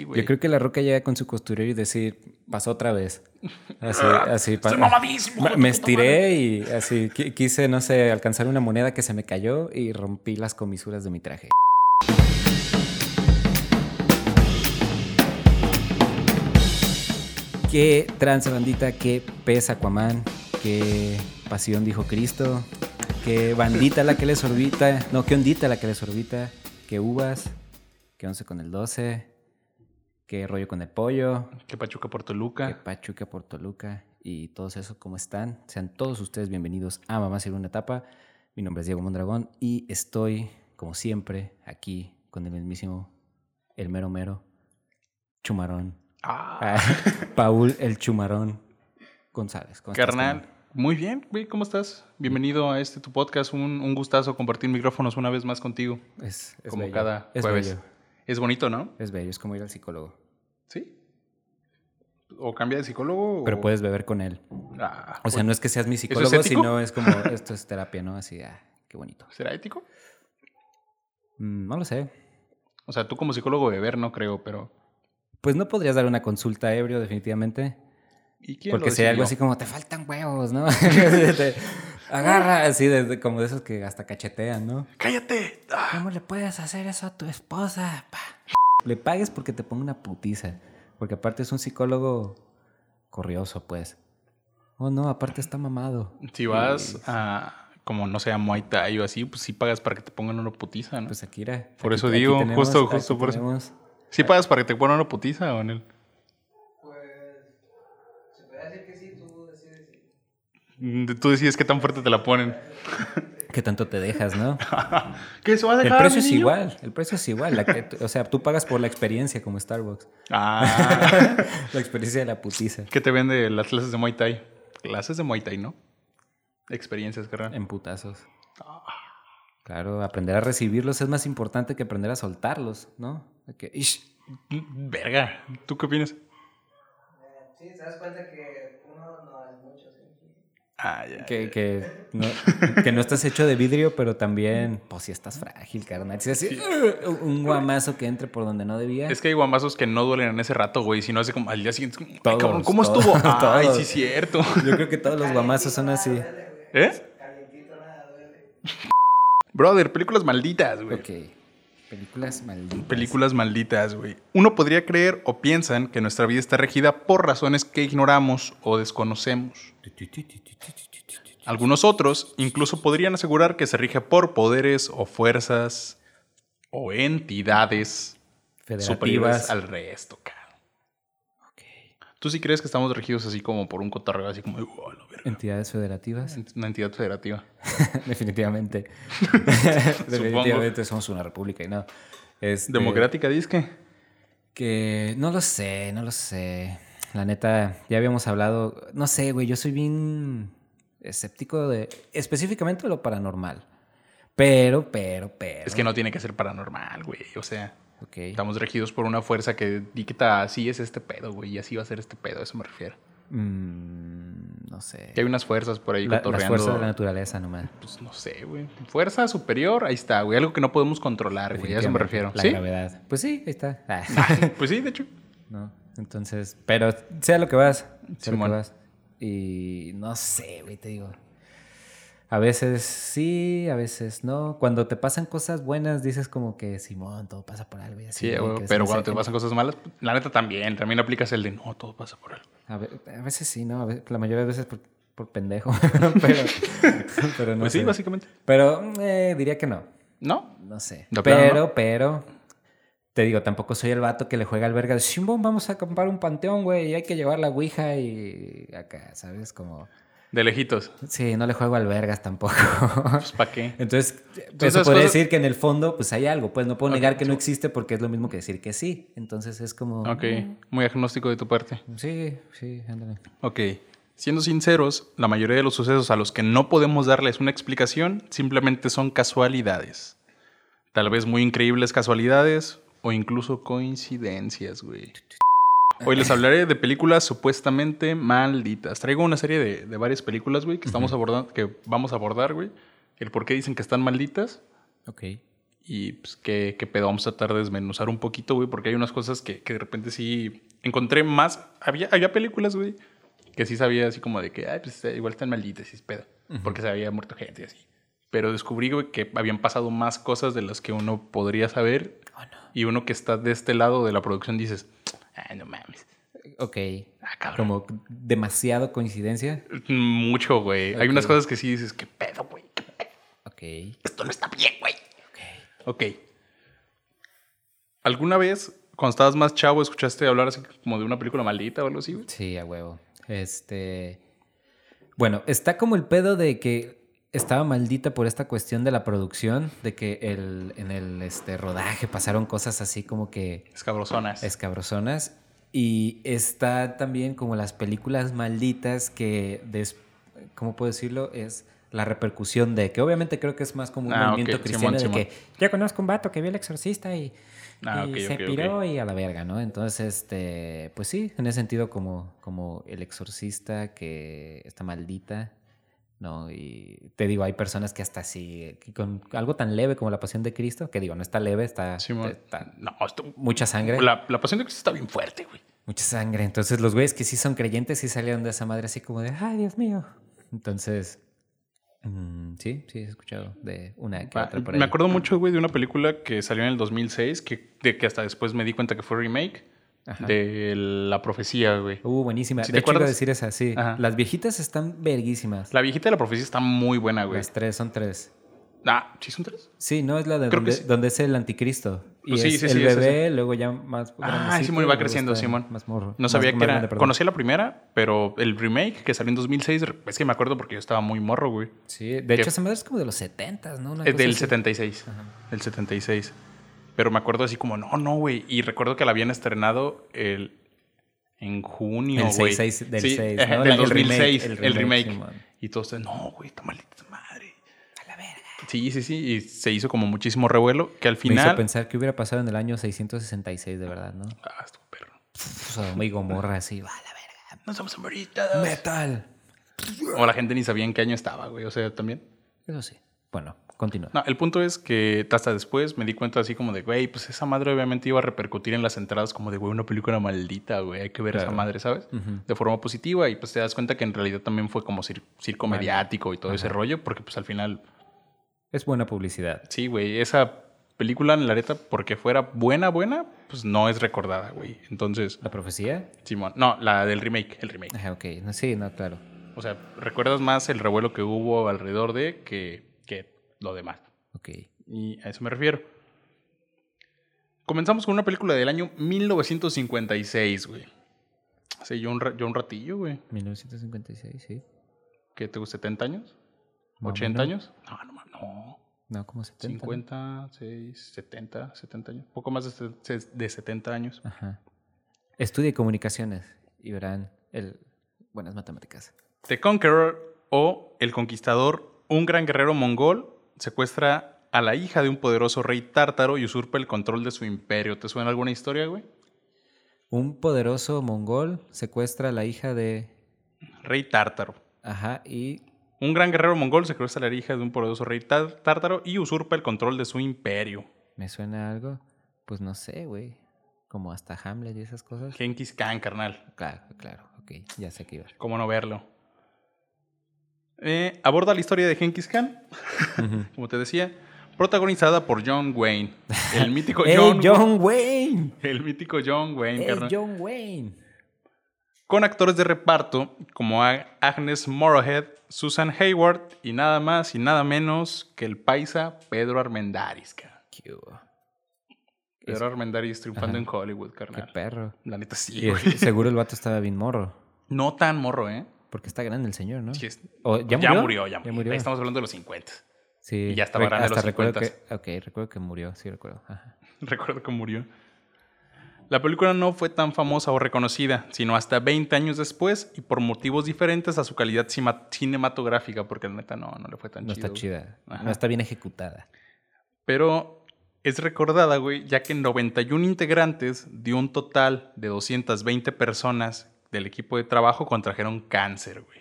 Sí, güey. Yo creo que la roca llega con su costurero y decir, pasó otra vez. Así, así. pa- Estoy mamadísimo. Me- Me estiré y así qui- quise, no sé, alcanzar una moneda que se me cayó y rompí las comisuras de mi traje. Qué trance bandita, qué pesa Aquaman, qué pasión dijo Cristo, qué bandita la que les orbita, no, qué ondita la que les orbita, qué uvas, qué once con el 12, qué rollo con el pollo, Que Pachuca por qué Toluca. Pachuca por Toluca y todos esos, ¿cómo están? Sean todos ustedes bienvenidos a Mamá una Etapa. Mi nombre es Diego Mondragón y estoy, como siempre, aquí con el mismísimo, el mero mero, Chumarón. Ah, Ah, Paul el Chumarón González. ¿Cómo estás, carnal. Muy bien, güey, ¿cómo estás? Bienvenido a este tu podcast. Un, un gustazo compartir micrófonos una vez más contigo. Es, es como bello, cada es jueves. bello, Es bonito, ¿no? es bello, es como ir al psicólogo. Sí. O cambia de psicólogo. Pero o- puedes beber con él. Ah, O sea, no es que seas mi psicólogo, sino es como, esto es terapia, ¿no? Así, ah, qué bonito. ¿Será ético? Mm, no lo sé. O sea, tú como psicólogo beber no creo, pero. Pues no podrías dar una consulta ebrio, definitivamente. ¿Y quién Porque lo sería algo así como, te faltan huevos, ¿no? Agarra, así, de- de- como de esos que hasta cachetean, ¿no? ¡Cállate! Ah, ¿Cómo le puedes hacer eso a tu esposa? pa? Le pagues porque te ponga una putiza. Porque aparte es un psicólogo corrioso, pues. Oh, no, aparte está mamado. Si vas a. Como no sé, a Muay Thai o así, pues sí pagas para que te pongan una putiza, ¿no? Pues Akira. Por eso digo, justo- justo por eso. ¿Sí pagas para que te pongan una putiza o en el.? Mm, Tú decides qué tan fuerte te la ponen. ¿Qué tanto te dejas, no? ¿Qué se va a El precio mi es niño? igual, el precio es igual. La que- o sea, tú pagas por la experiencia como Starbucks. Ah, La experiencia de la putiza. ¿Qué te vende las clases de Muay Thai? Clases de Muay Thai, ¿no? Experiencias, carnal. En putazos. Claro, aprender a recibirlos es más importante que aprender a soltarlos, ¿no? Que, ish, Verga. ¿Tú qué opinas? Sí, te das cuenta que uno no es mucho. Ah, ya. que, que, no, que no estás hecho de vidrio, pero también, pues si estás frágil, carnal. Si así, "Ugh", un guamazo que entre por donde no debía. Es que hay guamazos que no duelen en ese rato, güey. Si no, hace como al día siguiente. es como, "Ay, Todos, cabrón, ¿Cómo todos, estuvo? Ay, sí, cierto. Yo creo que todos los guamazos son así. ¿Eh? Calientito nada duele. Brother, películas malditas, güey. Ok. Películas malditas. Películas malditas, güey. Uno podría creer o piensan que nuestra vida está regida por razones que ignoramos o desconocemos. Algunos otros incluso podrían asegurar que se rige por poderes o fuerzas o entidades superiores al resto, cabrón. ¿Tú sí crees que estamos regidos así como por un cotorreo, así como, "Oh, la verga"? Entidades federativas. una entidad federativa? Definitivamente. Definitivamente somos una república y no. Este, ¿Democrática, disque? Que no lo sé, no lo sé. La neta, ya habíamos hablado. No sé, güey, yo soy bien escéptico de. Específicamente de lo paranormal. Pero, pero, pero. Es que no tiene que ser paranormal, güey. O sea, Estamos regidos por una fuerza que dicta así es este pedo, güey, y así va a ser este pedo, a eso me refiero. Mm, no sé. Que hay unas fuerzas por ahí La- las fuerzas de la naturaleza nomás. Pues no sé, güey. Fuerza superior, ahí está, güey. Algo que no podemos controlar, güey. A eso me refiero. La ¿Sí? gravedad. Pues sí, ahí está. Ah. pues sí, de hecho. No, entonces, pero sea lo que vas, sea lo que vas. Y no sé, güey, te digo. A veces sí, a veces no. Cuando te pasan cosas buenas, dices como que Simón, todo pasa por algo. Y así, Sí, güey, Pero cuando te pasan cosas malas, la neta también. También aplicas el de no, todo pasa por algo. A, ve- a veces sí, ¿no? A ve- la mayoría de veces por, por pendejo. pero, pero no pues sí, básicamente. Pero eh, diría que no. ¿No? No sé. ¿De plano pero, pero. Te digo, tampoco soy el vato que le juega al verga de Simón, vamos a acampar un panteón, güey, y hay que llevar la ouija y acá, ¿sabes? Como. De lejitos. Sí, no le juego al vergas tampoco. Pues, ¿para qué? Entonces, eso esas podría cosas- decir que en el fondo, pues hay algo. Pues no puedo negar que no existe porque es lo mismo que decir que sí. Entonces es como. Ok. Muy agnóstico de tu parte. Sí, sí, ándale. Ok. Siendo sinceros, la mayoría de los sucesos a los que no podemos darles una explicación simplemente son casualidades. Tal vez muy increíbles casualidades o incluso coincidencias, güey. Hoy les hablaré de películas supuestamente malditas. Traigo una serie de, de varias películas, güey, que estamos abordando, que vamos a abordar, güey. El por qué dicen que están malditas Ok. Y pues, ¿qué, qué pedo? Vamos a tratar de desmenuzar un poquito, güey, porque hay unas cosas que, que de repente sí encontré más. Había, había películas, güey, que sí sabía así como de que, ay, pues igual están malditas y es pedo, porque se había muerto gente y así. Pero descubrí, güey, que habían pasado más cosas de las que uno podría saber. Oh, no. Y uno que está de este lado de la producción dices, no mames. Ok. Ah, cabrón. Como demasiado coincidencia. Mucho, güey. Hay unas cosas que sí dices, qué pedo, güey. Ok. Esto no está bien, güey. Ok. Ok. ¿Alguna vez, cuando estabas más chavo, escuchaste hablar así como de una película maldita o algo así, güey? Sí, a huevo. Este. Bueno, está como el pedo de que estaba maldita por esta cuestión de la producción, de que el, en el este, rodaje pasaron cosas así como que Escabrosonas. escabrosonas. Y está también como las películas malditas que, des- ¿cómo puedo decirlo? Es la repercusión de que obviamente creo que es más como un Ah, movimiento ok, cristiano Simón, de que yo conozco un vato que vio el exorcista y, Ah, y se ok, ok. piró y a la verga, ¿no? Entonces, este, pues sí, en ese sentido como, como el exorcista que está maldita, ¿no? Y te digo, hay personas que hasta así, que con algo tan leve como la pasión de Cristo, que digo, no está leve, está, está No, esto- mucha sangre. la, la pasión de Cristo está bien fuerte, güey. Mucha sangre. Entonces los güeyes que sí son creyentes sí salieron de esa madre así como de, ay, Dios mío. Entonces, mm, sí, sí he escuchado de una que Ah, otra por ahí. me acuerdo mucho, güey, de una película que salió en el 2006, que, de que hasta después me di cuenta que fue remake, Ajá. de La Profecía, güey. Uh, buenísima. ¿Sí de te hecho, iba a decir esa, sí. Ajá. Las viejitas están verguísimas. La viejita de La Profecía está muy buena, güey. Las tres, son tres. Ah, ¿sí son tres? Sí, no es la de donde, sí. donde es el anticristo. Y Pues sí, es sí, el bebé, luego ya más Ah, Simón, va creciendo, Simón. Más morro. No sabía más- que era. Conocía la primera, pero el remake que salió en 2006, es que me acuerdo porque yo estaba muy morro, güey. Sí, de que- hecho esa madre es como de los 70, ¿no? Una Es cosa del así. 76. Del 76. Pero me acuerdo así como, no, no, güey. Y recuerdo que la habían estrenado el, en junio, El güey. 6 del Sí, 6, ajá, ¿no? Del El remake, 2006, el el remake, y todos, no, güey, está maldita madre. A la verga. Sí, sí, sí. Y se hizo como muchísimo revuelo que al Me hizo final... pensar que hubiera pasado en el año 666, de verdad, ¿no? Ah, estuvo perro. O sea, muy gomorra así, va a la verga. No somos ahorita. Metal. O la gente ni sabía en qué año estaba, güey. O sea, también. Eso sí. Bueno, continúa. No, el punto es que hasta después me di cuenta así como de, güey, pues esa madre obviamente iba a repercutir en las entradas como de, güey, una película maldita, güey, hay que ver esa Claro. madre, ¿sabes? De forma positiva y pues te das cuenta que en realidad también fue como cir- circo Vale. mediático y todo ese rollo, porque pues al final, Es buena publicidad. sí, güey, esa película, la neta, porque fuera buena, buena, pues no es recordada, güey. Entonces, ¿La profecía? Simón, no, la del remake, el remake. Ajá, ok. No, sí, no, claro. O sea, recuerdas más el revuelo que hubo alrededor de que, que lo demás. Ok. Y a eso me refiero. Comenzamos con una película del año 1956, güey. Hace yo un, yo un ratillo, güey. 1956, sí. ¿Qué te gusta? ¿70 años? Más o ¿80 menos. años? No, no, no. No, como 70. ¿no? 50, 6, 70, 70 años. Poco más de, de 70 años. Ajá. Estudie comunicaciones y verán el... buenas matemáticas. The Conqueror o El Conquistador, un gran guerrero mongol, secuestra a la hija de un poderoso rey tártaro y usurpa el control de su imperio. ¿Te suena alguna historia, güey? Un poderoso mongol secuestra a la hija de... Rey tártaro. Ajá, y... Un gran guerrero mongol secuestra a la hija de un poderoso rey tar- tártaro y usurpa el control de su imperio. ¿Me suena algo? Pues no sé, güey. Como hasta Hamlet y esas cosas. Genghis Khan, carnal. Claro, claro. Ok, ya sé que iba. ¿Cómo no verlo? Eh, aborda la historia de Genghis Khan, como te decía, protagonizada por John Wayne. El mítico ¡Ey, John, John Wayne! El mítico John Wayne, ¡Ey, carnal. John Wayne! Con actores de reparto como Agnes Moorehead, Susan Hayward y nada más y nada menos que el paisa Pedro Armendáriz. ¿Qué? Pedro Armendáriz triunfando Ajá. en Hollywood, ¡Qué carnal. perro! La neta sí, güey. seguro el vato estaba bien morro. No tan morro, ¿eh? Porque está grande el señor, ¿no? Sí es- ¿O ¿Ya ya murió? murió, ya murió. Ahí estamos hablando de los 50. Sí. y ya estaba grande los recuerdo 50s. que, Ok, recuerdo que murió, sí recuerdo. Ajá. Recuerdo que murió. La película no fue tan famosa o reconocida, sino hasta 20 años después y por motivos diferentes a su calidad cinematográfica, porque la neta no, no le fue tan No chido. está chida. Ajá. No está bien ejecutada. Pero es recordada, güey, ya que 91 integrantes de un total de 220 personas del equipo de trabajo contrajeron cáncer, güey.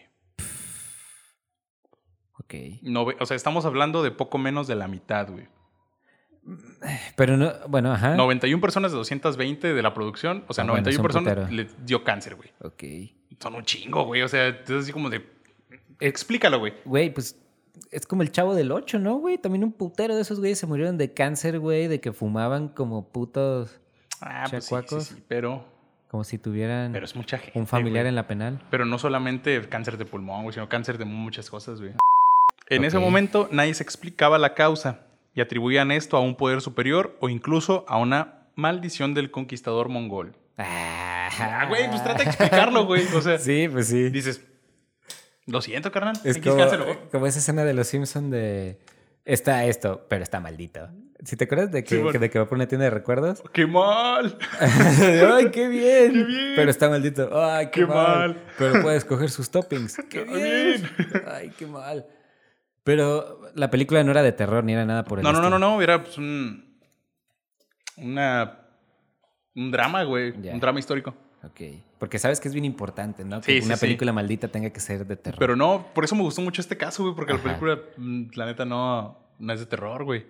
Ok. No, o sea, estamos hablando de poco menos de la mitad, güey. Pero no, bueno, ajá. 91 personas de 220 de la producción, o sea, Ah, bueno, 91 son personas le dio cáncer, güey. Ok. Son un chingo, güey. O sea, es así como de. Explícalo, güey. Güey, pues es como el chavo del 8, ¿no, güey? También un putero de esos güeyes se murieron de cáncer, güey, de que fumaban como putos, Ah, pues sí, sí, Chacuacos. sí, pero, como si tuvieran pero es mucha gente. un familiar güey. en la penal. Pero no solamente cáncer de pulmón, güey, sino cáncer de muchas cosas, güey. En ese momento nadie se explicaba la causa y atribuían esto a un poder superior o incluso a una maldición del conquistador mongol. Ah, güey, pues trata de explicarlo, güey. O sea, Sí, pues sí. dices, lo siento, carnal. Es como, como esa escena de los Simpsons de está esto, pero está maldito. Si te acuerdas de que, Sí, bueno. de que va por una tienda de recuerdos? ¡Qué mal! ¡Ay, qué bien! ¡Qué bien! Pero está maldito. ¡Ay, qué, ¡Qué mal! mal! Pero puedes coger sus toppings. ¡Qué ¡Qué bien! ¡Ay, qué mal! Pero la película no era de terror ni era nada por el No, no, no, no, no. Era pues un. Una. Un drama, güey. Ya. Un drama histórico. Ok. Porque sabes que es bien importante, ¿no? Que sí, una sí. película maldita tenga que ser de terror. Pero no, por eso me gustó mucho este caso, güey, porque Ajá. la película, mm, la neta, no, no es de terror, güey.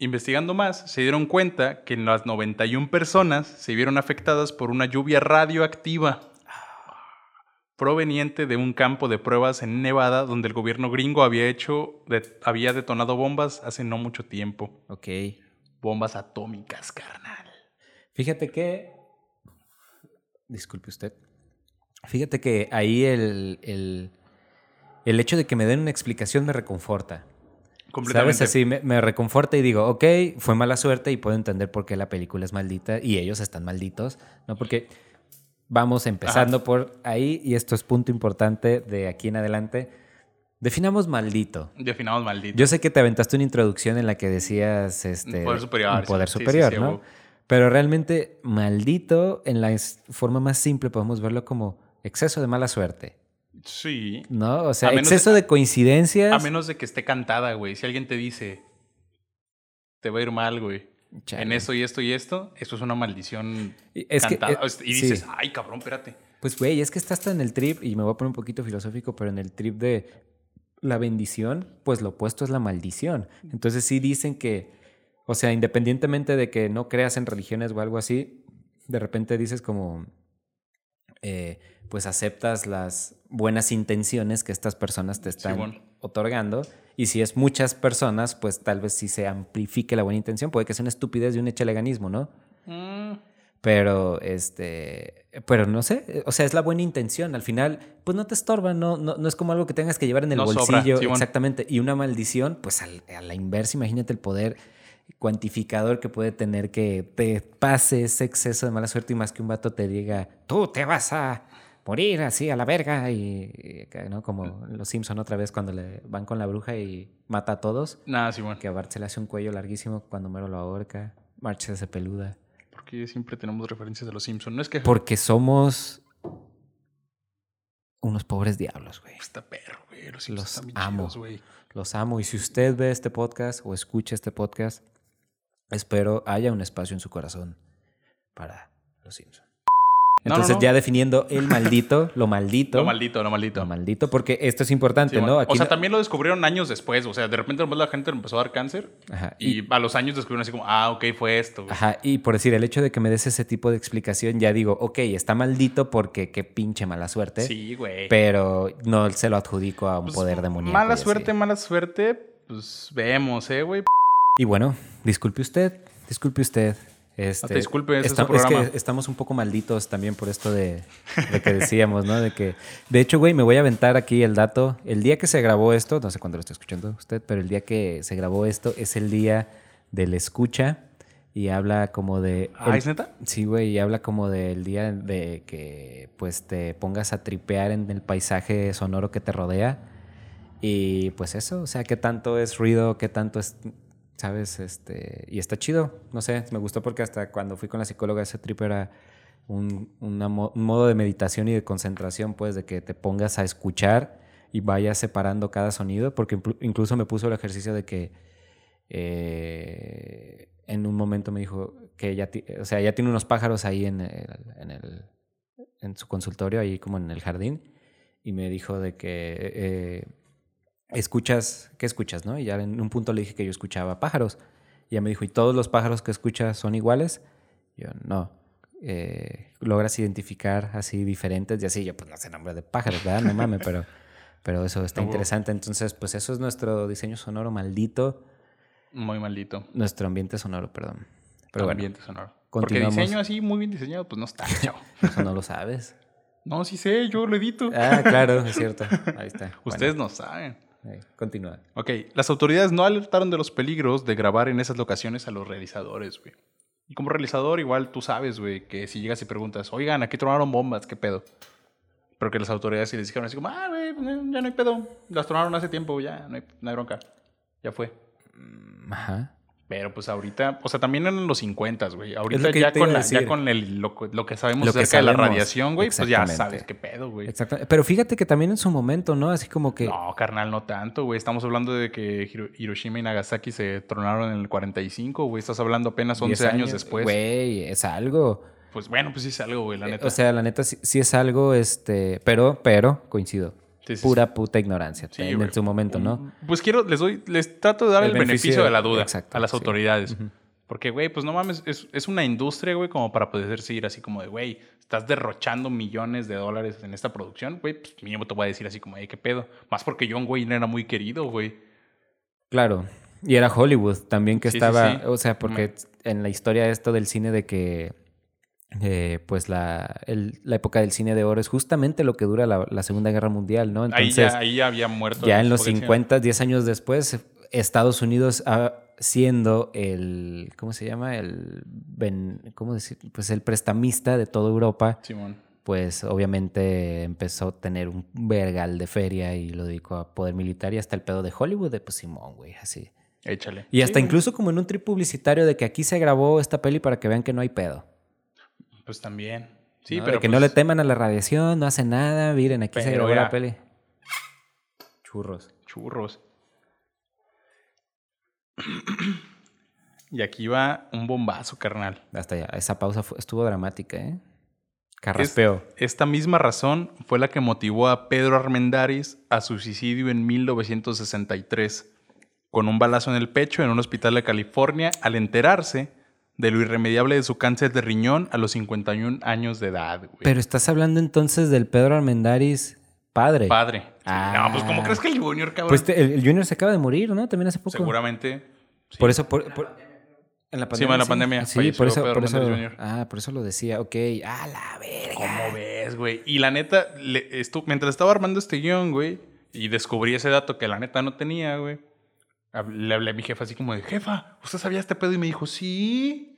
Investigando más, se dieron cuenta que las 91 personas se vieron afectadas por una lluvia radioactiva proveniente de un campo de pruebas en Nevada donde el gobierno gringo había hecho, de- había detonado bombas hace no mucho tiempo. Ok. Bombas atómicas, carnal. Fíjate que. Disculpe usted. Fíjate que ahí el, el, el hecho de que me den una explicación me reconforta. Completamente. ¿Sabes? Así me, me reconforta y digo, ok, fue mala suerte y puedo entender por qué la película es maldita y ellos están malditos, ¿no? Porque vamos empezando por ahí y esto es punto importante de aquí en adelante. Definamos maldito. Definamos maldito. Yo sé que te aventaste una introducción en la que decías este, Un poder superior, un poder sí, sí, sí, superior, sí, ¿no? Pero realmente maldito, en la forma más simple, podemos verlo como exceso de mala suerte, Sí. ¿no? O sea, exceso de- de coincidencias. A menos de que esté cantada, güey. Si alguien te dice, te va a ir mal, güey. Chale. En esto y esto y esto, eso es una maldición Y es que, cantada. eh, y dices, sí. ay, cabrón, espérate. Pues, güey, es que está hasta en el trip, y me voy a poner un poquito filosófico, pero en el trip de la bendición, pues lo opuesto es la maldición. Entonces sí dicen que, o sea, independientemente de que no creas en religiones o algo así, de repente dices como, eh, pues aceptas las buenas intenciones que estas personas te están bueno. otorgando. Y si es muchas personas, pues tal vez sí se amplifique la buena intención. Puede que sea una estupidez y un echeleganismo, ¿no? Mm, Pero, este, pero no sé, o sea, es la buena intención. Al final, pues no te estorba, no, no, no es como algo que tengas que llevar en el No sobra, bolsillo. sí, bueno. exactamente. Y una maldición, pues al- a la inversa, imagínate el poder cuantificador que puede tener que te pase ese exceso de mala suerte y más que un vato te diga, tú te vas a morir así a la verga y, ¿no? Como los Simpson otra vez cuando le van con la bruja y mata a todos, nada, sí, bueno. que a Bart se le hace un cuello larguísimo cuando Mero lo ahorca, March se peluda. Porque siempre tenemos referencias de los Simpsons. No es que Porque somos unos pobres diablos, güey. está perro, güey. Los Los amo. chidos, güey. Los amo. Y si usted ve este podcast o escucha este podcast, espero haya un espacio en su corazón para los Simpsons. No, no, Entonces, no. ya definiendo el maldito, lo maldito. Lo maldito, lo maldito. Lo maldito, porque esto es importante, Sí, ¿no? Aquí o sea, también lo descubrieron años después. O sea, de repente la gente empezó a dar cáncer. Ajá, Y, a los años descubrieron así como, ah, ok, fue esto. güey. Ajá, y por decir, el hecho de que me des ese tipo de explicación, ya digo, ok, está maldito porque qué pinche mala suerte. Sí, güey. Pero no se lo adjudico a un Pues, poder demoníaco. Mala así. suerte, mala suerte. Pues vemos, ¿eh, güey? Y bueno, disculpe usted, disculpe usted. Este, No te disculpe, es programa. que estamos un poco malditos también por esto de, de que decíamos, ¿no? De que, de hecho, güey, me voy a aventar aquí el dato. El día que se grabó esto, no sé cuándo lo está escuchando usted, pero el día que se grabó esto es el día del escucha y habla como de... Ah, el- ¿es neta? Sí, güey, y habla como del día de que pues te pongas a tripear en el paisaje sonoro que te rodea. Y pues eso, o sea, qué tanto es ruido, qué tanto es, ¿sabes? Este, y está chido, no sé, me gustó porque hasta cuando fui con la psicóloga ese trip era un, un modo de meditación y de concentración, pues, de que te pongas a escuchar y vayas separando cada sonido, porque inclu- incluso me puso el ejercicio de que eh, en un momento me dijo que ya, o sea, ya tiene unos pájaros ahí en, el- en, el- en su consultorio, ahí como en el jardín, y me dijo de que eh, escuchas, ¿qué escuchas, no? Y ya en un punto le dije que yo escuchaba pájaros. Y ella me dijo, ¿y todos los pájaros que escuchas son iguales? Yo, no. Eh, logras identificar así diferentes y así. Yo, pues no sé nombre de pájaros, ¿verdad? No mames, pero, pero eso está No, interesante. Entonces, pues eso es nuestro diseño sonoro maldito. Muy maldito. Nuestro ambiente sonoro, perdón. Pero bueno, ambiente sonoro. Porque diseño así muy bien diseñado, pues no está, eso no lo sabes. No, sí sé, yo lo edito. Ah, claro, es cierto. Ahí está. Ustedes no saben. Continúa. Ok, las autoridades no alertaron de los peligros de grabar en esas locaciones a los realizadores, güey. Y como realizador, igual tú sabes, güey, que si llegas y preguntas, oigan, aquí tronaron bombas, ¿qué pedo? Pero que las autoridades sí les dijeron así como, ah, güey, pues, ya no hay pedo. Las tronaron hace tiempo, ya, no hay, no hay bronca. Ya fue. Ajá. Pero pues ahorita, o sea, también en los 50, güey. Ahorita ya con, la- ya con el, lo, lo que sabemos Lo que acerca de la radiación, güey, pues ya exactamente. sabes qué pedo, güey. Exacto. Pero fíjate que también en su momento, ¿no? Así como que. No, carnal, no tanto, güey. Estamos hablando de que Hiro- Hiroshima y Nagasaki se tronaron en el 45, güey. Estás hablando apenas 11 10 años, después. Güey, es algo. Pues bueno, pues sí es algo, güey, la Eh, neta. O sea, la neta sí, sí es algo, este. Pero, pero, coincido. Sí, sí, Pura puta ignorancia. En, güey. su momento, ¿no? Pues quiero, les doy, les trato de dar el, El beneficio, beneficio, de la duda exacto, a las autoridades. Porque, güey, pues no mames, es, es una industria, güey, como para poder decir así como de, güey, estás derrochando millones de dólares en esta producción, güey, pues mínimo te voy a decir así como, hey, qué pedo. Más porque John Wayne era muy querido, güey. Claro. Y era Hollywood también que Sí, sí, estaba. sí. O sea, porque en la historia esto del cine de que. Eh, pues la, el- la época del cine de oro es justamente lo que dura la, la Segunda Guerra Mundial, ¿no? ahí, Entonces, ya, ahí ya había muerto. ya en los porque sí, 50, 10 años después, Estados Unidos ah, siendo el, ¿cómo se llama? El, ben- ¿cómo decir? Pues el prestamista de toda Europa, Simón. pues obviamente empezó a tener un vergal de feria y lo dedicó a poder militar y hasta el pedo de Hollywood de pues Simón, güey, así. Échale. Y hasta Sí, güey. incluso como en un trip publicitario de que aquí se grabó esta peli para que vean que no hay pedo. Pues también. Sí, ¿no? pero. De que pues, no le teman a la radiación, no hace nada, miren, aquí se grabó era- la peli. Churros. Churros. y aquí va un bombazo, carnal. Hasta ya, esa pausa fue- estuvo dramática, ¿eh? Carraspeo. Esta misma razón fue la que motivó a Pedro Armendáriz a su suicidio en 1963, con un balazo en el pecho en un hospital de California al enterarse de lo irremediable de su cáncer de riñón a los 51 años de edad, güey. Pero estás hablando entonces del Pedro Armendáriz padre. Padre. Sí, Ah. No, pues ¿cómo crees que el Junior, cabrón? Pues te- el, el Junior se acaba de morir, ¿no? También hace poco. Seguramente. sí. Por eso, por, por- en la Sí, pandemia. en la pandemia Sí, por eso, Pedro por eso. Ah, por eso lo decía. Ok. A la verga. ¿Cómo ves, güey? Y la neta, le- estu- mientras estaba armando este guion, güey, y descubrí ese dato que la neta no tenía, güey, le hablé a mi jefa así como de, jefa, ¿usted sabía este pedo? Y me dijo, sí.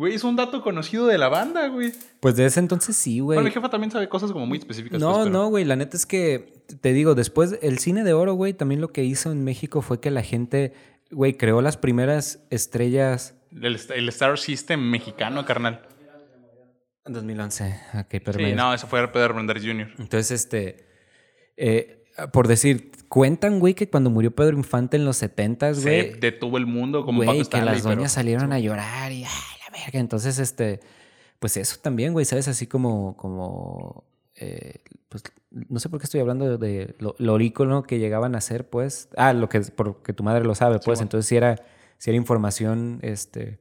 Güey, es un dato conocido de la banda, güey. Pues de ese entonces sí, güey. Bueno, mi jefa también sabe cosas como muy específicas. No, pues, pero- no, güey. La neta es que, te digo, después el cine de oro, güey, también lo que hizo en México fue que la gente, güey, creó las primeras estrellas. El, el Star System mexicano, carnal. En 2011. Ok, pero Sí, me- no, eso fue Pedro Armendáriz Jr. Entonces, este. eh, por decir, cuentan, güey, que cuando murió Pedro Infante en los 70 Se güey. detuvo el mundo como Güey, Paco que Stanley, las pero- doñas salieron a llorar y, ay, verga. Entonces, este, pues eso también, güey, ¿sabes? Así como, como, eh, pues, no sé por qué estoy hablando de lo, lo ícono que llegaban a ser, pues. Ah, lo que, porque tu madre lo sabe, pues. Entonces, si era, si era información, este.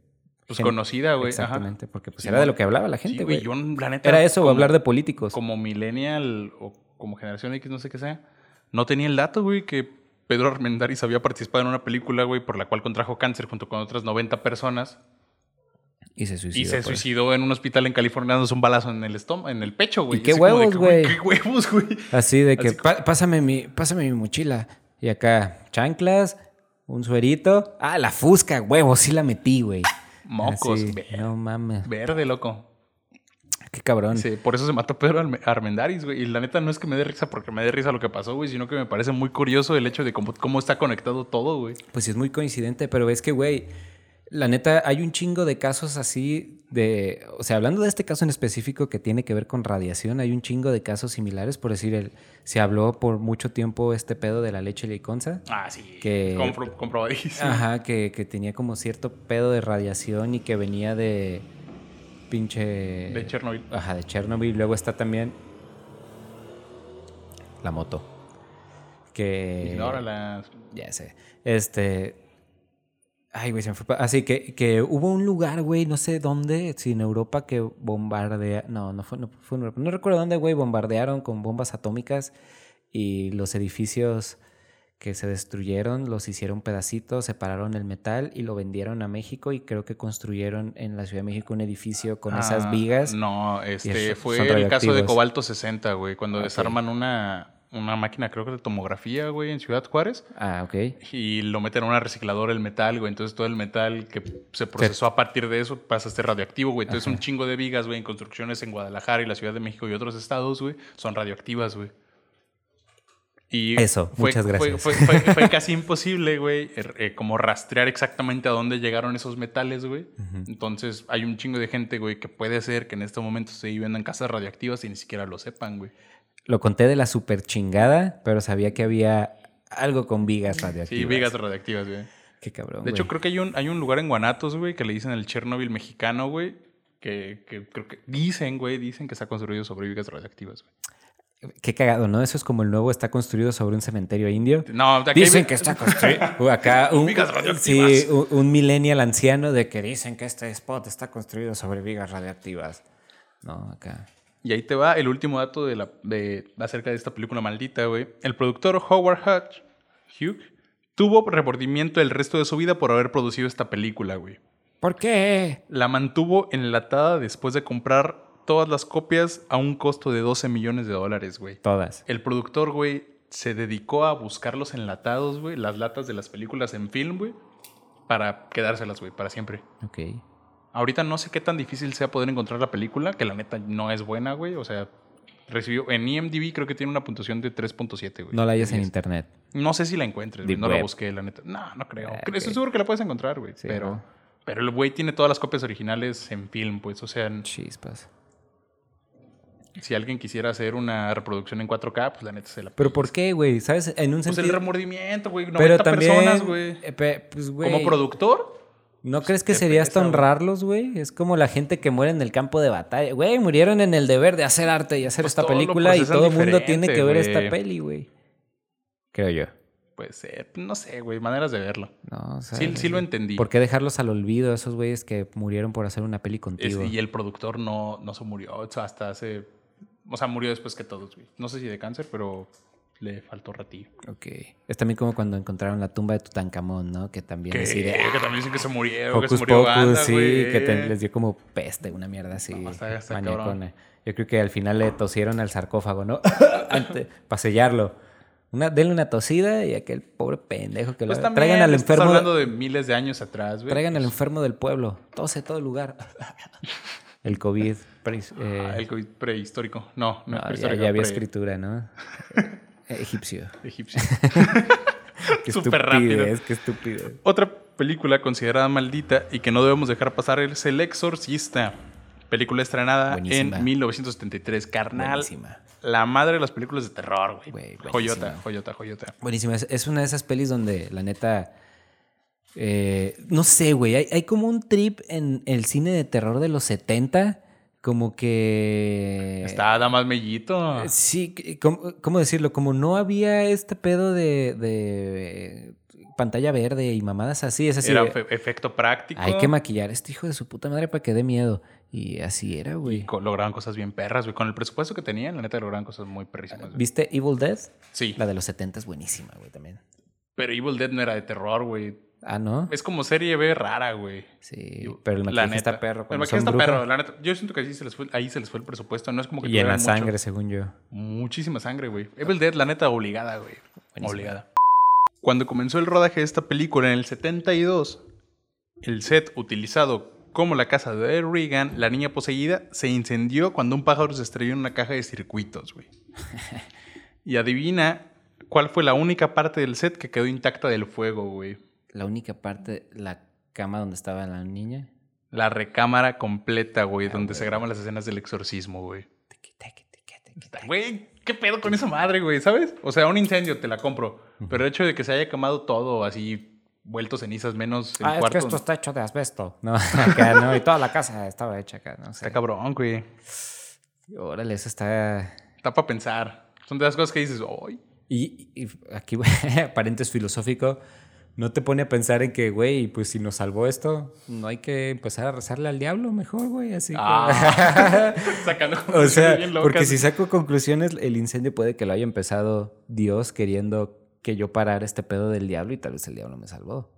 Pues conocida, güey. ajá. Exactamente, porque pues era de lo que hablaba la gente, güey, yo, la neta. era eso, o como- hablar de políticos. como millennial o como generación X, no sé qué sea, no tenía el dato, güey, que Pedro Armendáriz había participado en una película, güey, por la cual contrajo cáncer junto con otras 90 personas Y se suicidó. y se pues. suicidó en un hospital en California dándose un balazo en el estómago, en el pecho, güey. ¿Y qué huevos, que, güey? ¿Qué huevos, güey? Así de que, Así "Pa- pásame, mi, pásame mi mochila. Y acá, chanclas, un suerito. Ah, la fusca, huevo, sí la metí, güey. Mocos, Así, no mames. verde, loco. Qué cabrón. Sí, por eso se mató Pedro Arme- Armendáriz, güey. Y la neta no es que me dé risa porque me dé risa lo que pasó, güey, sino que me parece muy curioso el hecho de cómo, cómo está conectado todo, güey. Pues sí, es muy coincidente, pero es que, güey, la neta, hay un chingo de casos así de. O sea, hablando de este caso en específico que tiene que ver con radiación, hay un chingo de casos similares. Por decir, el, se habló por mucho tiempo este pedo de la leche liconza. Ah, sí. Que- Compro- comprobadísimo. Ajá, que, que tenía como cierto pedo de radiación y que venía de pinche... De Chernobyl. Ajá, de Chernobyl. Luego está también la moto. Que... Ignórala. Ya sé. Este... Ay, güey, se me fue. Así que, que hubo un lugar, güey, no sé dónde, si en Europa que bombardea. No, no fue, no fue en Europa. No recuerdo dónde, güey, bombardearon con bombas atómicas y los edificios que se destruyeron los hicieron pedacitos, separaron el metal y lo vendieron a México y creo que construyeron en la Ciudad de México un edificio con esas Ah, vigas. No, este fue el caso de. Cobalto 60, güey, cuando desarman una, una máquina, creo que de tomografía, güey, en Ciudad Juárez. Ah, ok. Y lo meten a una recicladora el metal, güey. Entonces todo el metal que se procesó a partir de eso pasa a ser radioactivo, güey. Entonces un chingo de vigas, güey, en construcciones en Guadalajara y la Ciudad de México y otros estados, güey, son radioactivas, güey. Y Eso, muchas gracias. Fue, fue- fue- fue casi imposible, güey, er- eh, como rastrear exactamente a dónde llegaron esos metales, güey. Entonces hay un chingo de gente, güey, que puede ser que en este momento esté viviendo en casas radioactivas y ni siquiera lo sepan, güey. Lo conté de la super chingada, pero sabía que había algo con vigas radioactivas. Sí, vigas radioactivas, güey. Qué cabrón. De hecho, güey. creo que hay un, hay un lugar en Guanatos, güey, que le dicen el Chernobyl mexicano, güey. Que, que creo que dicen, güey, dicen que está construido sobre vigas radioactivas, güey. Qué cagado, ¿no? Eso es como el nuevo está construido sobre un cementerio indio. No, aquí Dicen hay- que está construido. Uh, Acá un, Vigas radioactivas. sí, un, un millennial anciano de que dicen que este spot está construido sobre vigas radioactivas. No, acá. Y ahí te va el último dato de la, de, acerca de esta película maldita, güey. El productor Howard Hutch, Hugh, tuvo remordimiento el resto de su vida por haber producido esta película, güey. ¿Por qué? La mantuvo enlatada después de comprar todas las copias a un costo de 12 millones de dólares, güey. Todas. El productor, güey, se dedicó a buscar los enlatados, güey, las latas de las películas en film, güey, para quedárselas, güey, para siempre. Ok. Ahorita no sé qué tan difícil sea poder encontrar la película, que la neta no es buena, güey. O sea, recibió en IMDb creo que tiene una puntuación de 3.7, güey. No la hayas en internet. No sé si la encuentres, güey. No la busqué, la neta. No, no creo. Ah, Estoy ok. seguro que la puedes encontrar, güey. Sí, pero, ¿no? pero el güey tiene todas las copias originales en film, pues. O sea, Chispas. si alguien quisiera hacer una reproducción en 4K, pues la neta se la ¿Pero por qué, güey? ¿Sabes? En un Pues el sentido... remordimiento, güey. 90 pero también... personas, güey. eh, pues, güey... Como productor, ¿No crees que sería hasta honrarlos, güey? Es como la gente que muere en el campo de batalla. Güey, murieron en el deber de hacer arte y hacer Pues esta película y todo el mundo tiene que ver esta peli, güey. Creo yo. puede ser. No sé, güey. Maneras de verlo. No, o sea, Sí, sí lo entendí. ¿Por qué dejarlos al olvido a esos güeyes que murieron por hacer una peli Es- contigo? y el productor no, no se murió o sea, hasta hace... O sea, murió después que todos, güey. No sé si de cáncer, pero le faltó ratillo. Ok. Es también como cuando encontraron la tumba de Tutankamón, ¿no? Que también así de... que también dicen que se murieron, que se murió Pocus, banda, sí, güey. que te- les dio como peste, una mierda así. No, maniacona. cabrón. Yo creo que al final le tosieron al sarcófago, ¿no? Para sellarlo. Una, denle una tosida y aquel pobre pendejo que lo Pues traigan al estás enfermo. hablando de miles de años atrás, güey. Traigan al Pues, enfermo del pueblo. Tose todo el lugar. El COVID. pre- eh, ah, el COVID prehistórico. No, no, no, ya, prehistórico. ya había pre- escritura, ¿no? Egipcio. Egipcio. Qué Súper rápido. qué estúpido. Otra película considerada maldita y que no debemos dejar pasar es El Exorcista. Película estrenada Buenísima. en 1973. Carnal. Buenísima. La madre de las películas de terror, güey. Joyota, joyota, joyota. Buenísima. Es, es una de esas pelis donde la neta. eh, no sé, güey. Hay, hay como un trip en el cine de terror de los 70. Como que. Está Damas Mellito. Eh, Sí, ¿cómo, cómo decirlo? Como no había este pedo de, de pantalla verde y mamadas así. Es así. Era de, efecto práctico. hay que maquillar a este hijo de su puta madre para que dé miedo. Y así era, Y güey. co- lograban cosas bien perras, güey. Con el presupuesto que tenían, la neta lograban cosas muy perrísimas. güey. ¿Viste Evil Dead? Sí. La de los 70 es buenísima, güey, también. Pero Evil Dead no era de terror, güey. Ah, ¿no? Es como serie B rara, güey. Sí, Yo- pero el la maquillaje está perro. El maquillaje está brujas. perro, la neta. Yo siento que ahí se les fue, ahí se les fue el presupuesto. No es como que Y en la mucho- sangre, según yo. Muchísima sangre, güey. Evil Dead, la neta, obligada, güey. Obligada. Cuando comenzó el rodaje de esta película en el 72, el set utilizado como la casa de Regan, la niña poseída, se incendió cuando un pájaro se estrelló en una caja de circuitos, güey. Y adivina cuál fue la única parte del set que quedó intacta del fuego, güey. La única parte, la cama donde estaba la niña. La recámara completa, güey, Ah, donde se güey. graban las escenas del exorcismo, güey. Güey, ¿qué pedo con esa madre, güey? ¿Sabes? O sea, un incendio te la compro. Pero el hecho de que se haya quemado todo así, vuelto cenizas, menos el Ah, es cuarto. que esto está hecho de asbesto. No, acá no. Y toda la casa estaba hecha acá, no sé. Está cabrón, güey. Órale, eso está... Está para pensar. Son de las cosas que dices, ¡ay! Y, y aquí, paréntesis filosófico, no te pone a pensar en que, güey, pues si nos salvó esto, no hay que empezar a rezarle al diablo mejor, güey, así. que- Ah, sacando o sea, conclusiones bien locas. porque si saco conclusiones, el incendio puede que lo haya empezado Dios queriendo que yo parara este pedo del diablo y tal vez el diablo me salvó.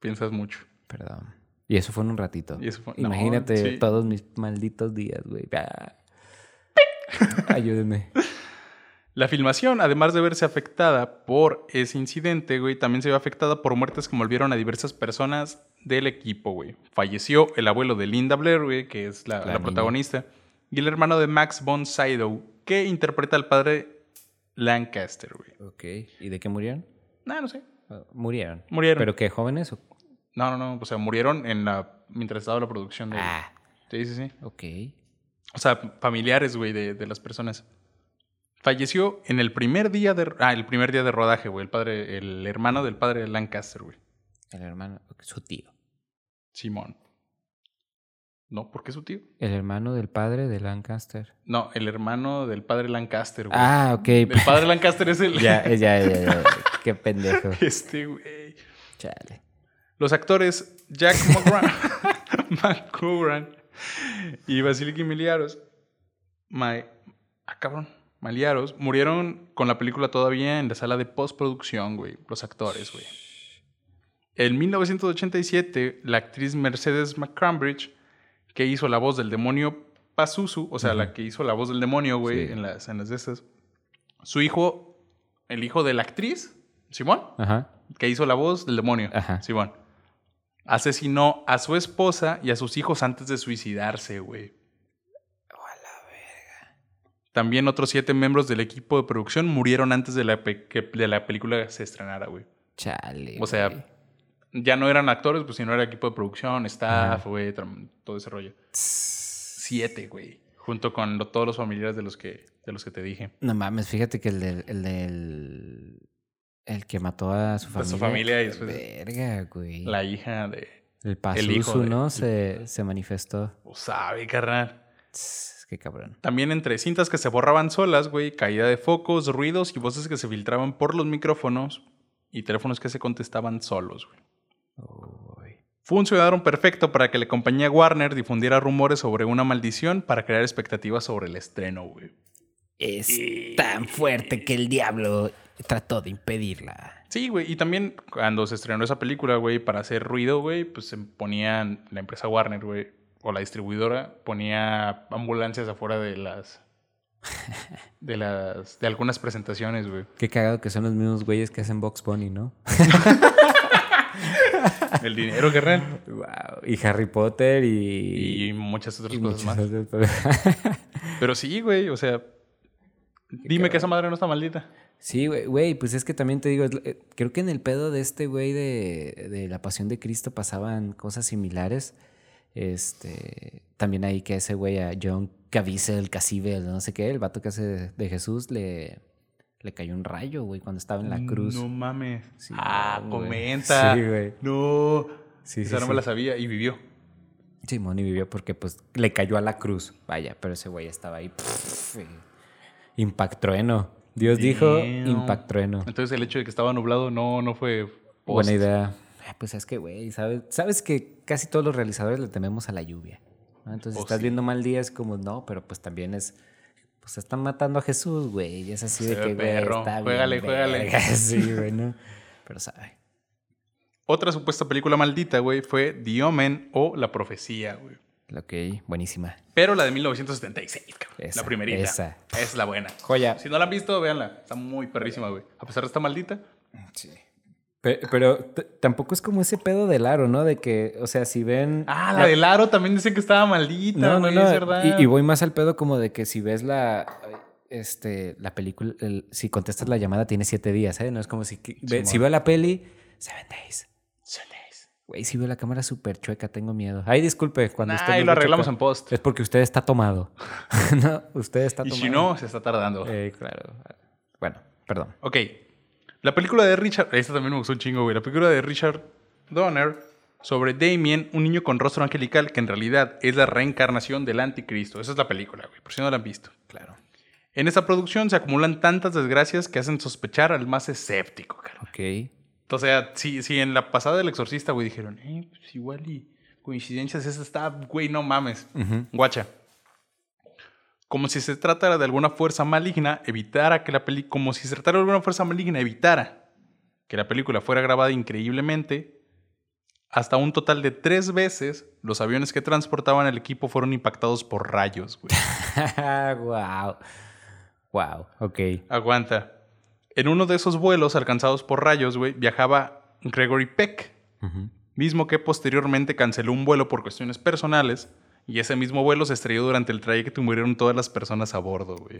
Piensas mucho. Perdón. Y eso fue en un ratito. Y eso fue- no, Imagínate sí. todos mis malditos días, güey. Ayúdenme. La filmación, además de verse afectada por ese incidente, güey, también se ve afectada por muertes que envolvieron a diversas personas del equipo, güey. Falleció el abuelo de Linda Blair, güey, que es la, La la niña. protagonista, y el hermano de Max von Sydow, que interpreta al padre Lancaster, güey. Ok. ¿Y de qué murieron? No, no sé. Ah, Murieron. Murieron. ¿Pero qué, jóvenes? o- No, no, no. O sea, murieron en la mientras estaba la producción de. Ah, Sí, sí, sí. ok. O sea, familiares, güey, de, de las personas. Falleció en el primer día de. Ah, el primer día de rodaje, güey. El padre, el hermano del padre de Lancaster, güey. El hermano, su tío. Simón. No, ¿por qué su tío? El hermano del padre de Lancaster. No, el hermano del padre Lancaster, güey. Ah, ok. El padre Lancaster es el. ya, ya, ya, ya. Qué pendejo. Este, güey. Chale. Los actores Jack McGran, y Vasiliki Miliaros, Ma- ah, cabrón, Maliaros, murieron con la película todavía en la sala de postproducción, güey, los actores, güey. En 1987, la actriz Mercedes McCambridge, que hizo la voz del demonio Pazuzu, o sea, la que hizo la voz del demonio, güey, Sí. en las escenas de estas, su hijo, el hijo de la actriz, Simón, Ajá. que hizo la voz del demonio, Ajá. Simón. Asesinó a su esposa y a sus hijos antes de suicidarse, güey. También otros siete miembros del equipo de producción murieron antes de la, que de la película se estrenara, güey. Chale. O sea, güey. ya no eran actores, pues sino era equipo de producción, staff, güey, todo ese rollo. Siete, güey. Junto con lo- todos los familiares de los que, de los que te dije. No mames, fíjate que el del. El, del, el que mató a su A familia. su familia y después- Verga, güey. La hija de... el el hijo Pazuzu, de- ¿no? Se, se manifestó. Pues sabe, carnal. Tss, Qué cabrón. También entre cintas que se borraban solas, güey, caída de focos, ruidos y voces que se filtraban por los micrófonos y teléfonos que se contestaban solos, güey. Uy. Fue un ciudadano perfecto para que la compañía Warner difundiera rumores sobre una maldición para crear expectativas sobre el estreno, güey. Es tan fuerte que el diablo trató de impedirla. Sí, güey, y también cuando se estrenó esa película, güey, para hacer ruido, güey, pues se ponían, la empresa Warner, güey, o la distribuidora, ponía ambulancias afuera de las... De las... De algunas presentaciones, güey. Qué cagado que son los mismos güeyes que hacen Box Bunny, ¿no? El dinero, carnal. wow. Y Harry Potter y. Y muchas otras y cosas más. otras- Pero sí, güey, o sea... Dime que esa madre no está maldita. Sí, güey, güey, pues es que también te digo, eh, creo que en el pedo de este güey de, de la pasión de Cristo pasaban cosas similares. Este, también ahí que ese güey a John Caviezel, Casivel, no sé qué, el vato que hace de, Jesús, le, le cayó un rayo, güey, cuando estaba en la cruz. No mames. Sí, ah, güey. comenta. Sí, güey. No. Sí, Esa sí, no sí. me la sabía y vivió. Simón y vivió porque pues le cayó a la cruz. Vaya, pero ese güey estaba ahí. pff, y- Impact trueno. Dios dijo Damn. impact trueno. Entonces el hecho de que estaba nublado no, no fue post. Buena idea. Ah, Pues es que, güey, ¿sabes? sabes que casi todos los realizadores le tememos a la lluvia. ¿no? Entonces, Oh, estás sí. viendo mal día, es como, no, pero pues también es. Pues están matando a Jesús, güey. Y es así de que, güey, está Juégale, bien. juégale. verga. Sí, güey, ¿no? Pero sabe. Otra supuesta película maldita, güey, fue The Omen o La Profecía, güey. Ok, buenísima. Pero la de 1976, cabrón. Esa, la primerita. esa. Es la buena. Joya. Si no la han visto, véanla. Está muy perrísima, güey. A pesar de estar maldita. Sí. Pero, tampoco es como ese pedo del aro, ¿no? De que, o sea, si ven. Ah, la del aro también dicen que estaba maldita, No, no, no. es verdad. Y, y voy más al pedo como de que si ves la. Este, la película, el- si contestas la llamada, tiene siete días, ¿eh? No es como si. ve- si veo la peli, seven days. Seven days. Güey, si veo la cámara súper chueca, tengo miedo. Ay, disculpe, cuando Nah, muy lo arreglamos chueca. en post. Es porque usted está tomado. no, usted está Y tomado. si no, se está tardando. Eh, claro. Bueno, perdón. Ok. La película de Richard. Esta también me gustó un chingo, güey. La película de Richard Donner sobre Damien, un niño con rostro angelical que en realidad es la reencarnación del anticristo. Esa es la película, güey. Por si no la han visto. Claro. En esta producción se acumulan tantas desgracias que hacen sospechar al más escéptico, cara. Ok. O sea, si, si en la pasada del exorcista, güey, dijeron, eh, pues igual y coincidencias, esa está, güey, no mames. Guacha. Como si se tratara de alguna fuerza maligna, evitara que la película. Como si se tratara de alguna fuerza maligna, evitara que la película fuera grabada increíblemente. Hasta un total de tres veces, los aviones que transportaban el equipo fueron impactados por rayos, güey. wow. Wow, ok. Aguanta. En uno de esos vuelos alcanzados por rayos, güey, viajaba Gregory Peck, mismo que posteriormente canceló un vuelo por cuestiones personales y ese mismo vuelo se estrelló durante el trayecto y murieron todas las personas a bordo, güey.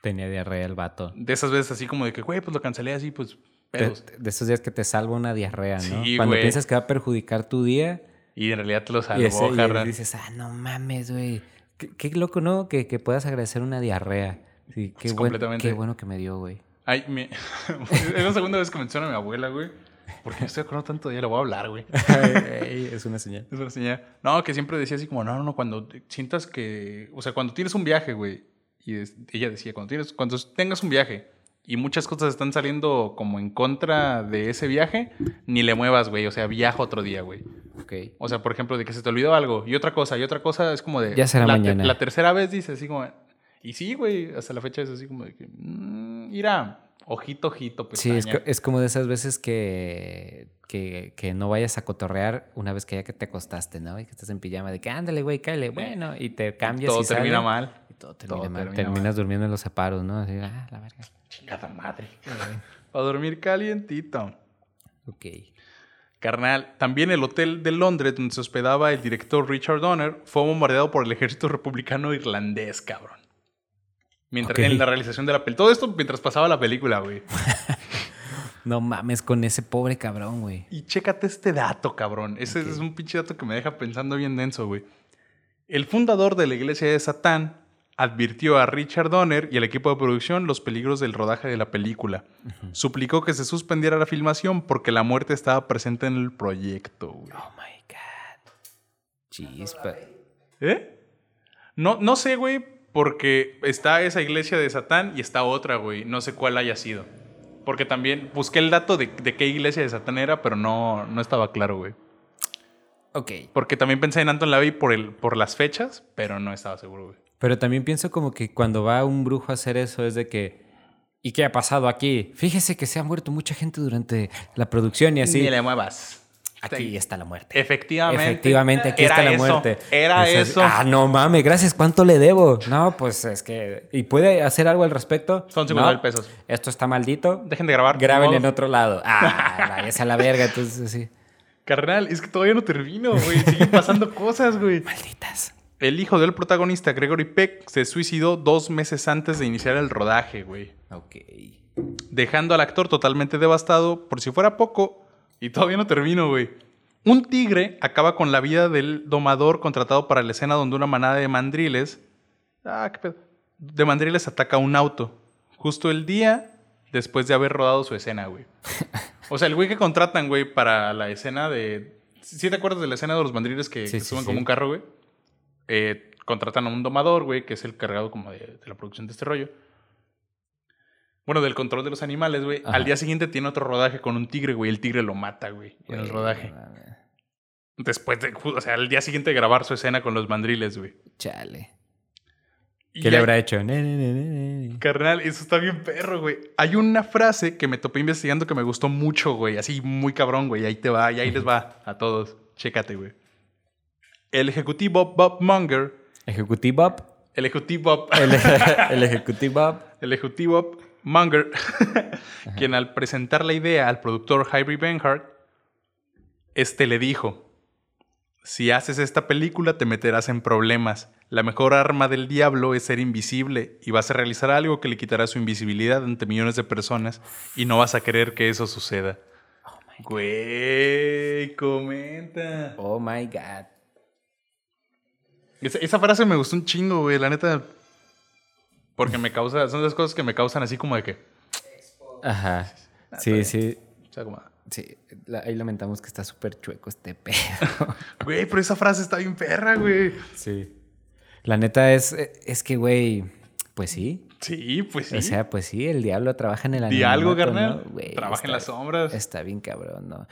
Tenía diarrea el vato. De esas veces así como de que, güey, pues lo cancelé así, pues pedos. De, de esos días que te salva una diarrea, ¿no? Sí, Cuando güey. piensas que va a perjudicar tu día Y en realidad te lo y, salvó, ese- y jarra. dices, ah, no mames, güey. Qué, qué loco, ¿no? Que, que puedas agradecer una diarrea. Sí, qué, Sí, buen- qué bueno que me dio, güey. Ay, me... es la segunda vez que menciono a mi abuela, güey. Porque me estoy acordando tanto de ella, le voy a hablar, güey. Ey, es una señal. Es una señal. No, que siempre decía así como, no, no, no, cuando sientas que, o sea, cuando tienes un viaje, güey, y es- ella decía, cuando, tienes, cuando tengas un viaje y muchas cosas están saliendo como en contra de ese viaje, ni le muevas, güey, o sea, viaja otro día, güey. Ok. O sea, por ejemplo, de que se te olvidó algo y otra cosa, y otra cosa es como de... Ya será la, te- mañana. la tercera vez dice así como... Y sí, güey, hasta la fecha es así como de que... mm, mira, ojito, ojito, Sí, es, pestaña. co- es como de esas veces que, que, que no vayas a cotorrear una vez que ya que te acostaste, ¿no? Y que estás en pijama, de que ándale, güey, cáele, bueno, y te cambias Todo y termina sale, mal. Y todo termina Todo mal. termina Terminas durmiendo en los zaparos, ¿no? Así, ah, la verga. Chingada madre. A dormir calientito. Ok. Carnal, también el hotel de Londres donde se hospedaba el director Richard Donner fue bombardeado por el ejército republicano irlandés, cabrón. Mientras. En la realización de la película. Todo esto mientras pasaba la película, güey. No mames con ese pobre cabrón, güey. Y chécate este dato, cabrón. Ese es un pinche dato que me deja pensando bien denso, güey. El fundador de la iglesia de Satán advirtió a Richard Donner y al equipo de producción los peligros del rodaje de la película. Suplicó que se suspendiera la filmación porque la muerte estaba presente en el proyecto, güey. Oh my god. Chispa. ¿Eh? No, no sé, güey, porque está esa iglesia de Satán y está otra, güey. No sé cuál haya sido. Porque también busqué el dato de, de qué iglesia de Satán era, pero no, no estaba claro, güey. Ok. Porque también pensé en Anton LaVey por, el, por las fechas, pero no estaba seguro, güey. Pero también pienso como que cuando va un brujo a hacer eso es de que. ¿Y qué ha pasado aquí? Fíjese que se ha muerto mucha gente durante la producción y así. Ni le muevas. Aquí está la muerte. Efectivamente. Efectivamente, aquí Era está la eso, muerte. Era Entonces, eso. Ah, no mames, gracias. ¿Cuánto le debo? No, pues es que. ¿Y puede hacer algo al respecto? Son 50 No. mil pesos. Esto está maldito. Dejen de grabar. Graben en otro lado. Ah, váyase a la verga. Entonces, sí. Carnal, es que todavía no termino, güey. Siguen pasando cosas, güey. Malditas. El hijo del protagonista, Gregory Peck, se suicidó dos meses antes de iniciar el rodaje, güey. Ok. dejando al actor totalmente devastado. Por si fuera poco, y todavía no termino, güey. Un tigre acaba con la vida del domador contratado para la escena donde una manada de mandriles. Ah, qué pedo. De mandriles ataca un auto. Justo el día después de haber rodado su escena, güey. O sea, el güey que contratan, güey, para la escena de. ¿Sí te acuerdas de la escena de los mandriles que, Sí, que suben sí. como un carro, güey? Eh, contratan a un domador, güey, que es el cargado como de, de la producción de este rollo. Bueno, del control de los animales, güey. Al día siguiente tiene otro rodaje con un tigre, güey. El tigre lo mata, güey, en el rodaje. Después de, o sea, al día siguiente de grabar su escena con los mandriles, güey. Chale. Y ¿Qué le hay- habrá hecho? Ne, ne, ne, ne, ne. Carnal, eso está bien perro, güey. Hay una frase que me topé investigando que me gustó mucho, güey. Así muy cabrón, güey. Ahí te va, y ahí les va a todos. Chécate, güey. El ejecutivo Bob Munger, Ejecutivo. el ejecutivo, El, el ejecutivo. el ejecutivo Munger, quien al presentar la idea al productor Harvey Benhart, este le dijo, si haces esta película te meterás en problemas. La mejor arma del diablo es ser invisible y vas a realizar algo que le quitará su invisibilidad ante millones de personas y no vas a querer que eso suceda. Güey, comenta. Oh my God. Esa, esa frase me gustó un chingo, güey, la neta. Porque me causa, son las cosas que me causan así como de que. Ajá. Sí, sí. O sea, como, Sí. La- ahí lamentamos que está súper chueco este pedo. güey, pero esa frase está bien perra, güey. Sí. La neta es, es que, güey, Pues sí. Sí, pues sí. O sea, pues sí, el diablo trabaja en el Di algo, carnal. ¿no? Güey, Trabaja en las sombras. Está bien cabrón, ¿no?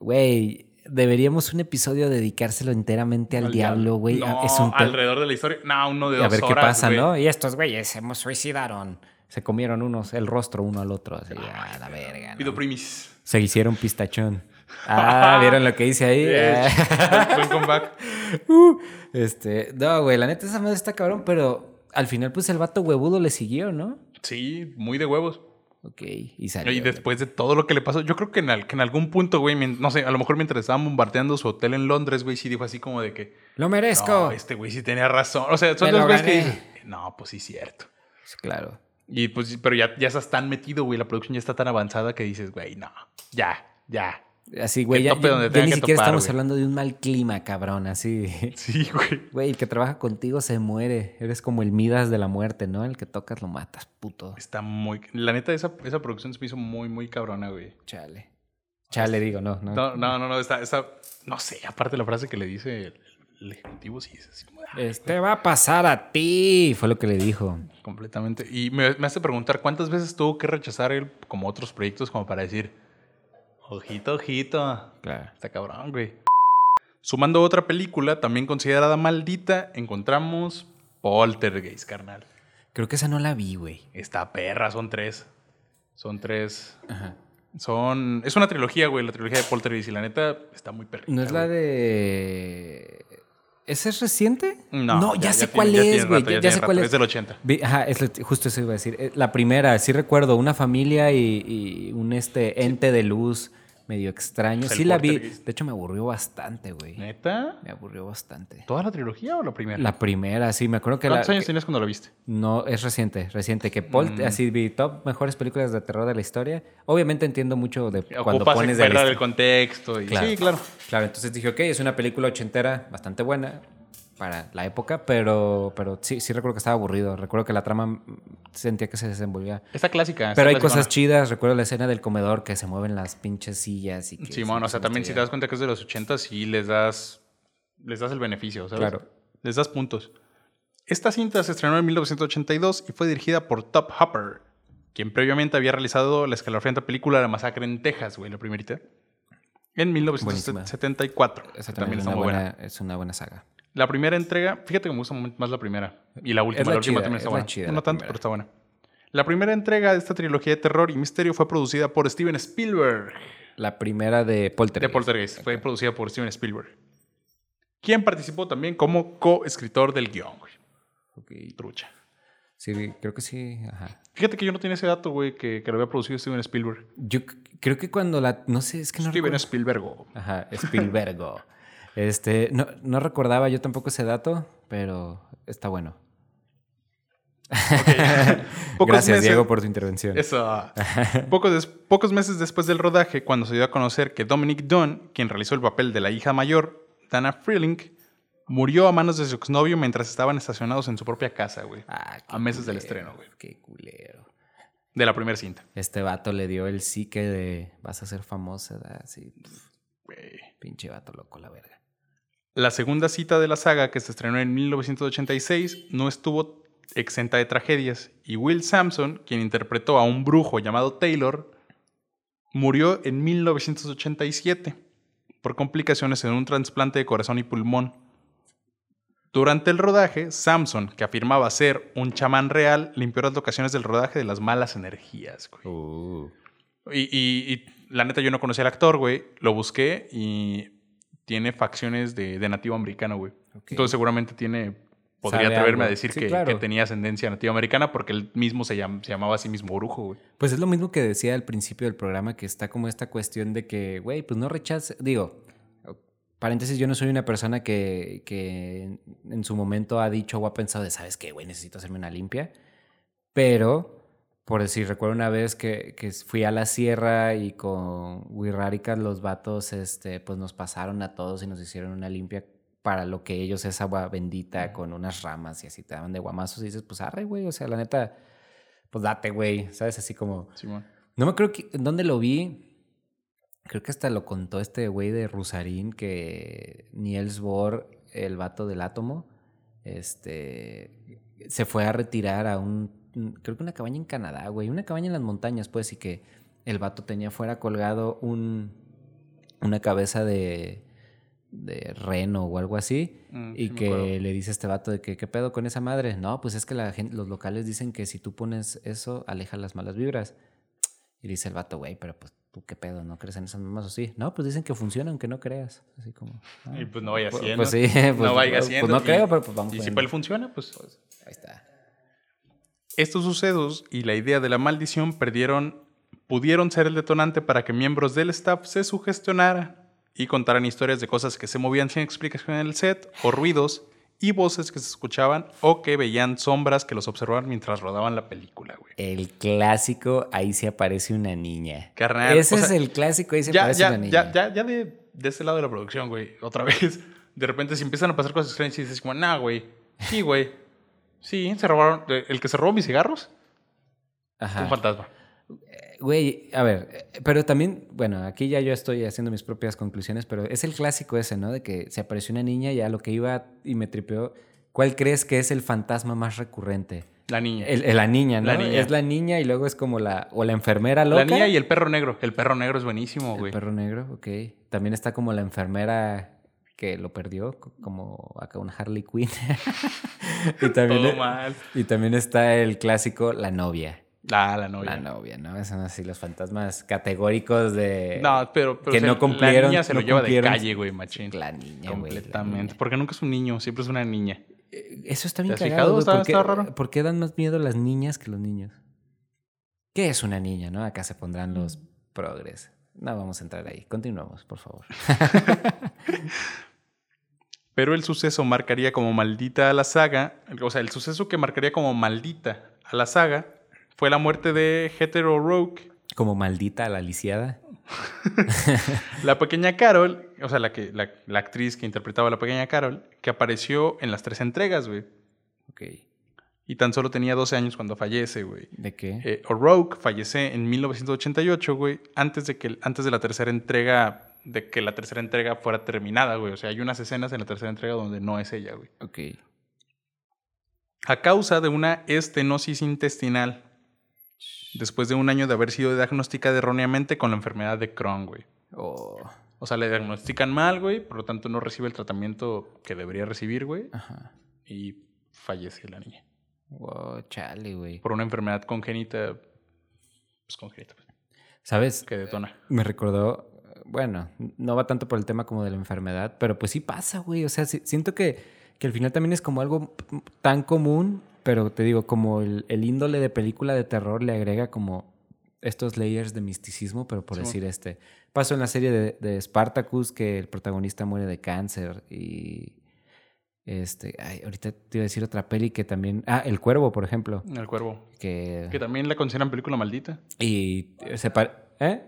Güey, deberíamos un episodio dedicárselo enteramente al, diablo, güey. No, es un te- alrededor de la historia. No, uno de A dos ver qué pasa. ¿no? Y estos güeyes se suicidaron. Se comieron unos, el rostro uno al otro, así, a la verga. ¿no? Pido primis. Se hicieron pistachón. Ah, ¿vieron lo que hice ahí? Ah. Buen comeback. Uh, este, no, güey, la neta esa madre está cabrón, pero al final pues el vato huevudo le siguió, ¿no? Sí, muy de huevos. Ok, y salió. Y después de todo lo que le pasó, yo creo que en, al- que en algún punto, güey, no sé, a lo mejor mientras estaban bombardeando su hotel en Londres, güey, sí dijo así como de que, Lo merezco. no, este güey sí tenía razón. O sea, son dos güeyes que dices, no, pues sí, cierto. Sí, Claro. Y pues, pero ya, ya estás tan metido, güey, la producción ya está tan avanzada que dices, güey, no, ya, ya. Así, güey, ya, ya- ya ni siquiera topar, estamos güey. hablando de un mal clima, cabrón, así. Sí, güey. Güey, el que trabaja contigo se muere. Eres como el Midas de la muerte, ¿no? El que tocas lo matas, puto. Está muy... La neta, esa, esa producción se me hizo muy, muy cabrona, güey. Chale. Chale, digo, no, no. No, no, no, no, está, está... No sé, aparte la frase que le dice el, el ejecutivo, sí, es así ah, Este va a pasar a ti, fue lo que le dijo. Completamente. Y me, me hace preguntar cuántas veces tuvo que rechazar él como otros proyectos como para decir, ojito, ojito. Claro. Está cabrón, güey. Sumando otra película, también considerada maldita, encontramos Poltergeist, carnal. Creo que esa no la vi, güey. Esta perra, son tres. Son tres. Ajá. Son... Es una trilogía, güey, la trilogía de Poltergeist. Y la neta, está muy perrita, ¿No es la güey. de. ¿Ese es reciente? No, ya, sé cuál es, güey. Ya, sé cuál es. Es del 80. Vi- Ajá, es justo eso iba a decir. Eh, La primera, sí recuerdo, una familia y, y un este ente de luz medio extraño. Sí la vi. De hecho, me aburrió bastante, güey. ¿Neta? Me aburrió bastante. ¿Toda la trilogía o la primera? La primera, sí, me acuerdo que la. ¿Cuántos años que- tenías cuando la viste? no, es reciente, reciente. Que Pol- Mm. así vi top mejores películas de terror de la historia. Obviamente entiendo mucho de cuando pones de el contexto. Y... Claro. Sí, claro. Claro, entonces dije, ok, es una película ochentera bastante buena para la época, pero, pero sí, sí recuerdo que estaba aburrido. Recuerdo que la trama sentía que se desenvolvía. Esta clásica. Pero hay cosas chidas. Recuerdo la escena del comedor que se mueven las pinches sillas y que... Simón, sí, o sea, también si te das cuenta que es de los 80, sí les das, les das el beneficio, ¿sabes? Claro. Les das puntos. Esta cinta se estrenó en 1982 y fue dirigida por Top Hopper, quien previamente había realizado la escalofriante película La Masacre en Texas, güey, la primerita. En 1974. Esa que también, es está una, buena, es una buena saga. La primera entrega, fíjate que me gusta más la primera. Y la última, la la, última también es está buena. chida no tanto, primera. pero está buena. La primera entrega de esta trilogía de terror y misterio fue producida por Steven Spielberg. La primera de De Poltergeist. Poltergeist. Fue producida por Steven Spielberg. Quien participó también como coescritor del guion, güey. Ok. Trucha. Sí, creo que sí. Ajá. Fíjate que yo no tenía ese dato, güey, que, que lo había producido Steven Spielberg. Yo creo que cuando la... No sé, es que no Steven recuerdo. Spielberg. oh. Ajá, Spielbergo. Este, no, no recordaba yo tampoco ese dato, pero está bueno. Pocos Gracias, meses- Diego, por tu intervención. Eso. pocos, pocos meses después del rodaje, cuando se dio a conocer que Dominic Dunn, quien realizó el papel de la hija mayor, Dana Freeling, murió a manos de su exnovio mientras estaban estacionados en su propia casa, güey. Ah, a meses del estreno, güey. Qué culero. De la primera cinta. Este vato le dio el psique de vas a ser famosa. Así, pinche vato loco, la verga. La segunda cita de la saga, que se estrenó en 1986, no estuvo exenta de tragedias, y Will Sampson, quien interpretó a un brujo llamado Taylor, murió en 1987 por complicaciones en un trasplante de corazón y pulmón. Durante el rodaje, Samson, que afirmaba ser un chamán real, limpió las locaciones del rodaje de las malas energías. güey. Uh, Y, y- y la neta, yo no conocía al actor, güey. Lo busqué y tiene facciones de, de nativo americano, güey. Entonces, seguramente tiene. Podría Sabe atreverme algo. a decir Sí, que, claro. que tenía ascendencia nativa americana porque él mismo se, llam- se llamaba a sí mismo brujo, güey. Pues es lo mismo que decía al principio del programa, que está como esta cuestión de que, güey, pues no rechaces. Digo, paréntesis, yo no soy una persona que, que en- en su momento ha dicho o ha pensado de, ¿sabes qué, güey? Necesito hacerme una limpia. Pero, por decir, recuerdo una vez que, que fui a la sierra y con Wirraricas los vatos, este, pues nos pasaron a todos y nos hicieron una limpia para lo que ellos es agua bendita con unas ramas y así te daban de guamazos y dices, pues arre, güey, o sea, la neta, pues date, güey, ¿sabes? Así como... No me acuerdo que- en dónde lo vi. Creo que hasta lo contó este güey de Rusarín que Niels Bohr, el vato del átomo, este se fue a retirar a un- creo que una cabaña en Canadá, güey, una cabaña en las montañas, pues, y que el vato tenía fuera colgado un, una cabeza de, de reno o algo así, Mm, y sí que le dice este vato de que, ¿qué pedo con esa madre? No, pues es que la gente, los locales dicen que si tú pones eso, aleja las malas vibras. Y dice el vato, güey, pero pues tú qué pedo, ¿no crees en esas mamás o sí? No, pues dicen que funciona aunque no creas. Así como. ah, Y pues no vaya pues- haciendo. Pues sí, pues, no vaya pues, haciendo. no y- creo, pero pues vamos Y si él funciona, pues. Ahí está. Estos sucesos y la idea de la maldición perdieron, pudieron ser el detonante para que miembros del staff se sugestionaran y contaran historias de cosas que se movían sin explicación en el set, o ruidos y voces que se escuchaban, o que veían sombras que los observaban mientras rodaban la película, güey. El clásico, ahí se aparece una niña. Carnal, Ese o es sea, el clásico, ahí se Ya, aparece ya, una niña. ya, ya, ya de, de este lado de la producción, güey, otra vez. De repente, si empiezan a pasar cosas extrañas y dices, como, nah, güey. Sí, güey. Sí, se robaron. El que se robó mis cigarros Ajá. un fantasma. Güey, a ver, eh, pero también, bueno, aquí ya yo estoy haciendo mis propias conclusiones, pero es el clásico ese, ¿no? De que se apareció una niña y a lo que iba y me tripeó. ¿Cuál crees que es el fantasma más recurrente? La niña. El- el- la niña, ¿no? La niña. Es la niña y luego es como la, o la enfermera loca. La niña y el perro negro. El perro negro es buenísimo, El güey. perro negro, ok. También está como la enfermera que lo perdió, co- como acá una Harley Quinn. y, también, Todo mal. y también está el clásico, la novia. Ah, la novia. La novia, ¿no? Son así los fantasmas categóricos de... No, pero, pero Que o sea, no cumplieron, La niña se lo no lleva cumplieron. de calle, güey, machín. La niña, güey. la Completamente. niña. Porque nunca es un niño, siempre es una niña. Eh, Eso está bien ¿Te has cagado, fijado? Está- ¿Por qué- está raro. ¿Por qué dan más miedo las niñas que los niños? ¿Qué es una niña, no? Acá se pondrán los progres. No vamos a entrar ahí. Continuamos, por favor. Pero el suceso marcaría como maldita a la saga, o sea, el suceso que marcaría como maldita a la saga fue la muerte de Hetero Rogue, Como maldita la lisiada. la pequeña Carol, o sea, la, que, la, la actriz que interpretaba a la pequeña Carol, que apareció en las tres entregas, güey. Ok. Y tan solo tenía 12 años cuando fallece, güey. ¿De qué? Eh, O'Rourke fallece en 1988, güey, antes de que antes de la tercera entrega de que la tercera entrega fuera terminada, güey. O sea, hay unas escenas en la tercera entrega donde no es ella, güey. ok. A causa de una estenosis intestinal, después de un año de haber sido diagnosticada erróneamente con la enfermedad de Crohn, güey. Oh, O sea, le diagnostican mal, güey, por lo tanto no recibe el tratamiento que debería recibir, güey, ajá. y fallece la niña. Wow, chale, güey. Por una enfermedad congénita, pues congénita, pues, ¿Sabes? que detona. Me recordó, bueno, no va tanto por el tema como de la enfermedad, pero pues sí pasa, güey. O sea, sí- siento que, que al final también es como algo tan común, pero te digo, como el, el índole de película de terror le agrega como estos layers de misticismo, pero por decir este. Pasó en la serie de, de Spartacus que el protagonista muere de cáncer y... Este, ay, ahorita te iba a decir otra peli que también... Ah, El Cuervo, por ejemplo. El cuervo. Que... Que también la consideran película maldita. Y se par- ¿Eh?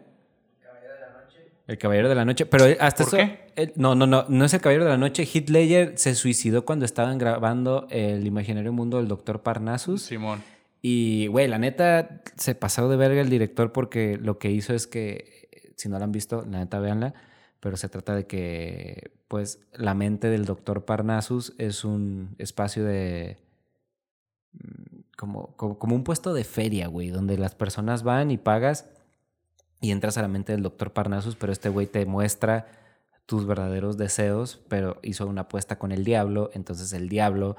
El Caballero de la Noche. Pero hasta ¿Por eso. qué? no, no, no. No es el Caballero de la Noche. Ledger se suicidó cuando estaban grabando El imaginario mundo del Doctor Parnassus. Simón. Y, güey, la neta se pasó de verga el director porque lo que hizo es que, si no la han visto, la neta véanla. Pero se trata de que, pues, la mente del Doctor Parnassus es un espacio de. mm, Como, como, un puesto de feria, güey, donde las personas van y pagas y entras a la mente del Doctor Parnassus, pero este güey te muestra tus verdaderos deseos, pero hizo una apuesta con el diablo, entonces el diablo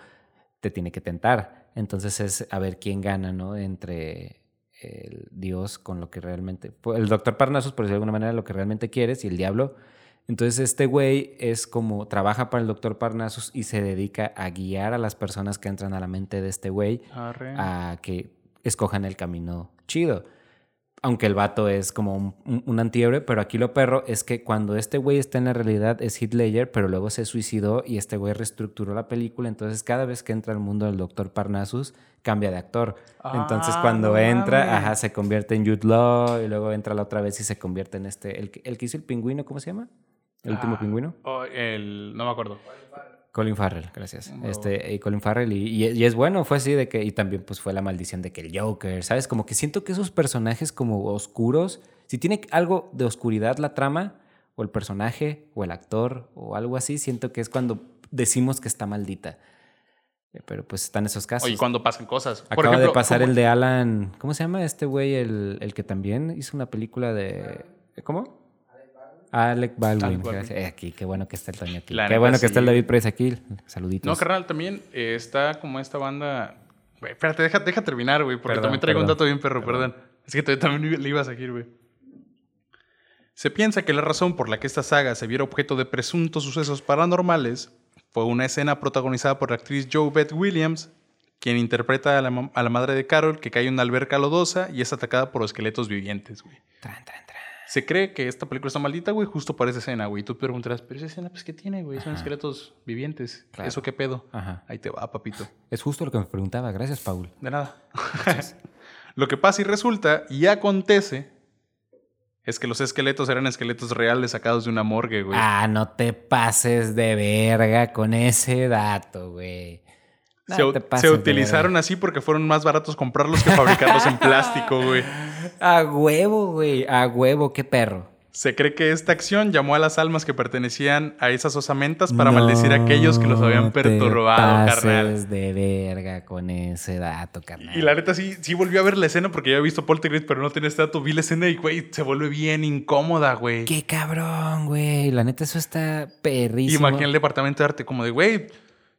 te tiene que tentar. Entonces es a ver quién gana, ¿no? Entre el Dios con lo que realmente... El Doctor Parnassus, por decirlo de alguna manera, lo que realmente quieres y el diablo. Entonces este güey es como trabaja para el Doctor Parnassus y se dedica a guiar a las personas que entran a la mente de este güey a que escojan el camino chido. Aunque el vato es como un, un- un antihéroe, pero aquí lo perro es que cuando este güey está en la realidad es Ledger, pero luego se suicidó y este güey reestructuró la película. Entonces, cada vez que entra al mundo del Doctor Parnassus, cambia de actor. Entonces, Ah, cuando entra, ajá, se convierte en Jude Law y luego entra la otra vez y se convierte en este. El, el que hizo el pingüino, ¿cómo se llama? El último Ah, pingüino. oh, el, no me acuerdo. Colin Farrell, gracias. Bravo. Este, y Colin Farrell, y, y- y es bueno, fue así de que, y también pues fue la maldición de que el Joker, ¿sabes? Como que siento que esos personajes como oscuros, si tiene algo de oscuridad la trama, o el personaje, o el actor, o algo así, siento que es cuando decimos que está maldita. Eh, Pero pues están esos casos. Oye, cuando pasan cosas. Por Acaba de pasar ¿cómo- el de Alan. ¿Cómo se llama este güey? El, el que también hizo una película de. ¿Cómo? Alec Baldwin. Eh, aquí, qué bueno que está el Toño aquí. La qué bueno que está el. David Price aquí. Saluditos. No, carnal, también eh, está como esta banda. Güey, espérate, deja, deja terminar, güey, porque Perdón, también traigo un dato bien perro, perdón. Es que también le iba a seguir, güey. Se piensa que la razón por la que esta saga se viera objeto de presuntos sucesos paranormales fue una escena protagonizada por la actriz Joe Beth Williams, quien interpreta a la, a la madre de Carol que cae en una alberca lodosa y es atacada por esqueletos vivientes, güey. Tran, tran. Se cree que esta película está maldita, güey, justo para esa escena, güey. Y tú te preguntarás, pero esa escena, pues, ¿qué tiene, güey? Son Ajá. esqueletos vivientes. Claro. ¿Eso qué pedo? Ajá. Ahí te va, papito. Es justo lo que me preguntaba. Gracias, Paul. De nada. Lo que pasa y resulta y acontece es que los esqueletos eran esqueletos reales sacados de una morgue, güey. Ah, no te pases de verga con ese dato, güey. No se, pases utilizaron así porque fueron más baratos comprarlos que fabricarlos en plástico, güey. A huevo, güey. A huevo, qué perro. Se cree que esta acción llamó a las almas que pertenecían a esas osamentas para maldecir a aquellos que los habían perturbado, te carnal. de verga con ese dato, carnal. Y la neta sí, sí volvió a ver la escena porque ya había visto Poltergeist, pero no tenía este dato. Vi la escena y, güey, se vuelve bien incómoda, güey. Qué cabrón, güey. La neta, eso está perrísimo. Imagina el departamento de arte como de, güey,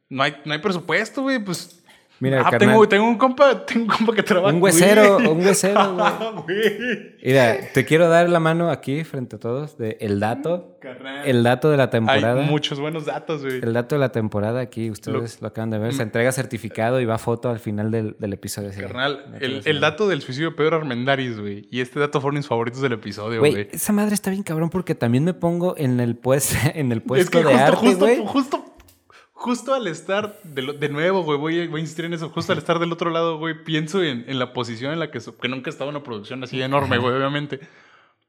no hay, no hay presupuesto, güey, pues... Mira, ah, tengo, tengo un compa, tengo un compa que trabaja. Un huesero, güey. un huesero, güey. Ah, güey. Mira, te quiero dar la mano aquí frente a todos de el dato. Carnal. El dato de la temporada. Hay muchos buenos datos, güey. El dato de la temporada aquí, ustedes lo, acaban de ver. Se entrega certificado y va foto al final del, del episodio. Carnal, el, el dato del suicidio de Pedro Armendáriz, güey. Y este dato fueron mis favoritos del episodio, Güey, güey. esa madre está bien cabrón porque también me pongo en el, pues, en el Es puesto que de justo, arte, justo, güey. justo, justo al estar, de, lo- de nuevo, güey, voy, a- voy a insistir en eso, justo al estar del otro lado, güey, pienso en, en la posición en la que, so- que nunca en una producción así enorme, güey, obviamente.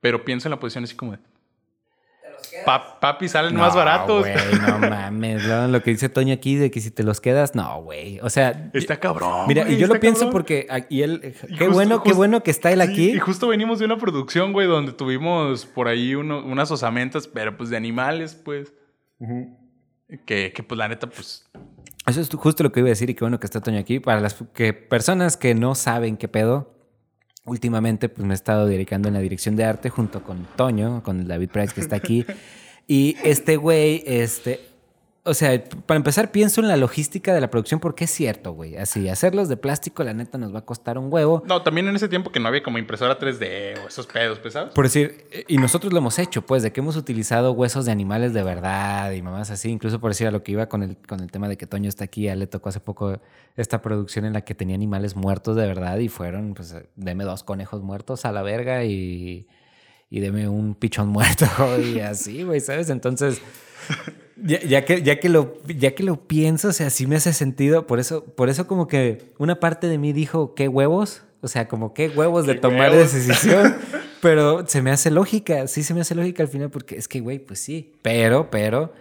Pero pienso en la posición así como de, Te los quedas. "Pa- papi, salen No, más baratos. güey, no mames. Lo, lo que dice Toño aquí de que si te los quedas, no, güey. O sea, Está cabrón. mira, y yo lo pienso cabrón. porque a- y él, Y qué justo- bueno, qué bueno que está él Sí, aquí. y justo venimos de una producción, güey, donde tuvimos por ahí uno- unas osamentas, pero pues de animales, pues. Que, que pues la neta, pues. Eso es justo lo que iba a decir y qué bueno que está Toño aquí. Para las que personas que no saben qué pedo, últimamente pues me he estado dedicando en la dirección de arte junto con Toño, con David Price que está aquí. y este güey, este, o sea, para empezar pienso en la logística de la producción porque es cierto, güey. Así, hacerlos de plástico la neta nos va a costar un huevo. No, también en ese tiempo que no había como impresora 3D o esos pedos, ¿sabes? Por decir, y nosotros lo hemos hecho, pues, de que hemos utilizado huesos de animales de verdad y mamás así, incluso por decir a lo que iba con el, con el tema de que Toño está aquí, a él le tocó hace poco esta producción en la que tenía animales muertos de verdad y fueron, pues, deme dos conejos muertos a la verga y, y deme un pichón muerto y así, güey, ¿sabes? Entonces, ya, ya que, ya, que lo, ya que lo pienso, o sea, sí me hace sentido, por eso, por eso como que una parte de mí dijo, ¿qué huevos? O sea, como qué huevos de ¿Qué tomar huevos? decisión. Pero se me hace lógica, sí se me hace lógica al final, porque es que, güey, pues sí. Pero, pero,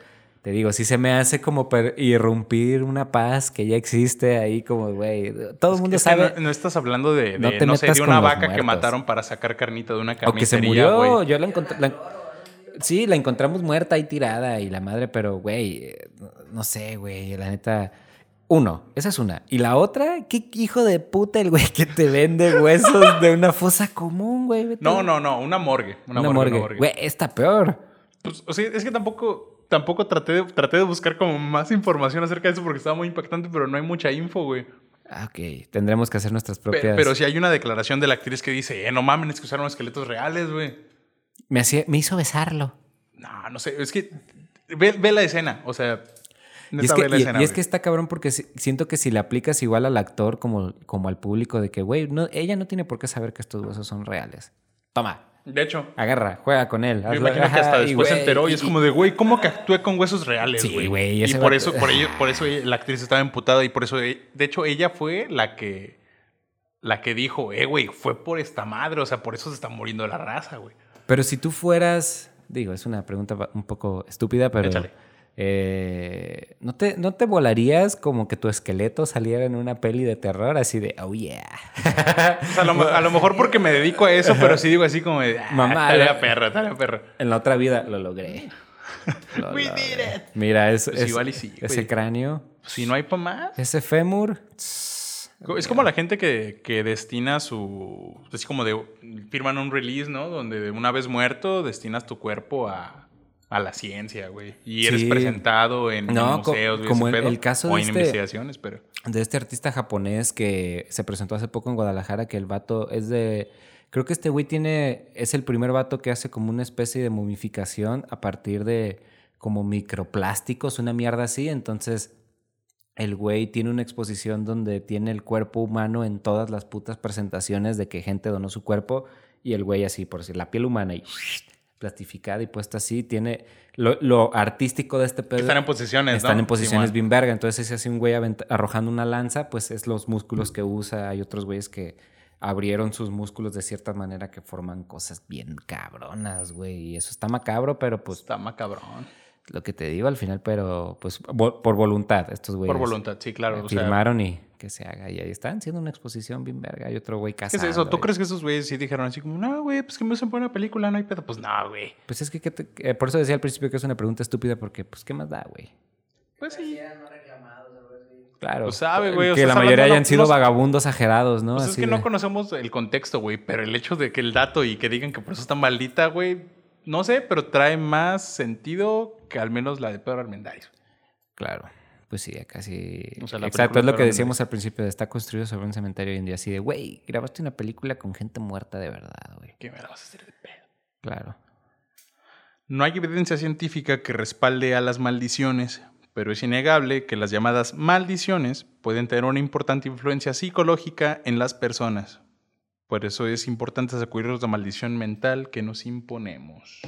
te digo, sí se me hace como irrumpir una paz que ya existe ahí, como, güey. Todo el mundo sabe. no, no estás hablando de, de, No no, te sé, metas de una vaca que mataron para sacar carnita de una O que se carnicería, murió. güey. Yo la encontré. la- Sí, la encontramos muerta ahí tirada y la madre, pero, güey, eh, no- sé, güey, la neta. Uno, esa es una. Y la otra, qué hijo de puta el güey que te vende huesos de una fosa común, güey. Vete No, no, no, una morgue. Una, Una, morgue, morgue. Güey, está peor. Pues, o sea, es que tampoco, tampoco traté, de, traté de buscar como más información acerca de eso porque estaba muy impactante, pero no hay mucha info, güey. Ah, Ok, tendremos que hacer nuestras propias. Pero, sí hay una declaración de la actriz que dice, eh, no mames, es que usaron esqueletos reales, güey. Me, hacía- me hizo besarlo. No, no sé, es que ve, ve la escena, o sea, Y es, que, ve la y- escena. y es que está cabrón porque si- siento que si le aplicas igual al actor como, como al público de que, güey, no, ella no tiene por qué saber que estos huesos son reales. Toma, De hecho, agarra, juega con él. yo hazlo- imagino que hasta después se enteró y, es como de, güey, ¿cómo que actué con huesos reales, Sí, güey? Y por eso, por ello, por eso la actriz estaba emputada y por eso, de hecho, ella fue la que, la que dijo, eh, güey, fue por esta madre, o sea, por eso se está muriendo la raza, güey. Pero si tú fueras, digo, es una pregunta un poco estúpida, pero eh, ¿no, te, ¿no te volarías como que tu esqueleto saliera en una peli de terror así de, oh yeah? O sea, a, lo, a lo mejor porque me dedico a eso, pero sí digo así como de, ah, Mamá, tarea perra, tarea perra. En la otra vida lo logré. Lo We logré. did it. Mira, es, Pues es- igual y sí, ese cráneo. Si no hay para más. Ese fémur. Es como la gente que, que destina su. Así como de. Firman un release, ¿no? Donde una vez muerto destinas tu cuerpo a, a la ciencia, güey. Y eres Sí. presentado en, No, museos, como ese el- pedo, el caso O de en este- investigaciones, pero. de este artista japonés que se presentó hace poco en Guadalajara, que el vato es de... Creo que este güey tiene... Es el primer vato que hace como una especie de momificación a partir de como microplásticos, una mierda así. Entonces, el güey tiene una exposición donde tiene el cuerpo humano en todas las putas presentaciones de que gente donó su cuerpo y el güey así, por decir, la piel humana y plastificada y puesta así. Tiene... Lo, lo artístico de este pedo... Están en posiciones, ¿no? Están en posiciones bien verga. Entonces, si hace un güey arrojando una lanza, pues es los músculos que usa. Hay otros güeyes que abrieron sus músculos de cierta manera que forman cosas bien cabronas, güey. Y eso está macabro, pero pues Está macabrón. Lo que te digo al final, pero pues vo- por voluntad, estos güeyes. Por voluntad, sí, claro. o sea, firmaron y que se haga. Y ahí están haciendo una exposición bien verga. Hay otro güey ¿Qué casado. es eso? ¿Tú crees que esos güeyes sí dijeron así como, no, güey, pues que me usen para una película, no hay pedo? Pues no, güey. Pues es que, ¿qué te- eh, por eso decía al principio que es una pregunta estúpida, porque pues, ¿qué más da, güey? Pues sí. Claro. Pues sabe, güey, o Que sea, la mayoría hablando- hayan sido no- vagabundos ajerados, ¿no? Pues es que de- no conocemos el contexto, güey, pero el hecho de que el dato y que digan que por eso está maldita, güey, no sé, pero trae más sentido que al menos la de Pedro Armendáriz. Claro. Pues sí, casi. O sea, la Exacto, es lo que decíamos al principio está construido sobre un cementerio hoy en día. Así de, güey, grabaste una película con gente muerta de verdad, güey. ¿Qué me la vas a hacer de pedo? Claro. No hay evidencia científica que respalde a las maldiciones, pero es innegable que las llamadas maldiciones pueden tener una importante influencia psicológica en las personas. Por eso es importante sacudirnos la maldición mental que nos imponemos.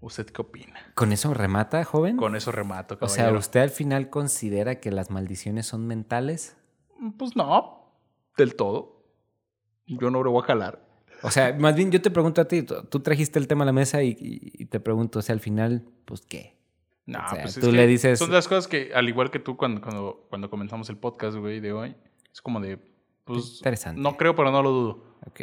¿Usted qué opina? ¿Con eso remata, joven? Con eso remato, o sea, caballero. ¿usted al final considera que las maldiciones son mentales? Pues no, del todo. Yo no lo voy a jalar. O sea, más bien yo te pregunto a ti, tú, trajiste el tema a la mesa y, te pregunto, o sea, al final, pues, ¿qué? No, O sea, pues es tú que le dices- Son las cosas que, al igual que tú, cuando, cuando, cuando comenzamos el podcast, güey, de hoy, es como de. Pues. Interesante. No creo, pero no lo dudo. Ok,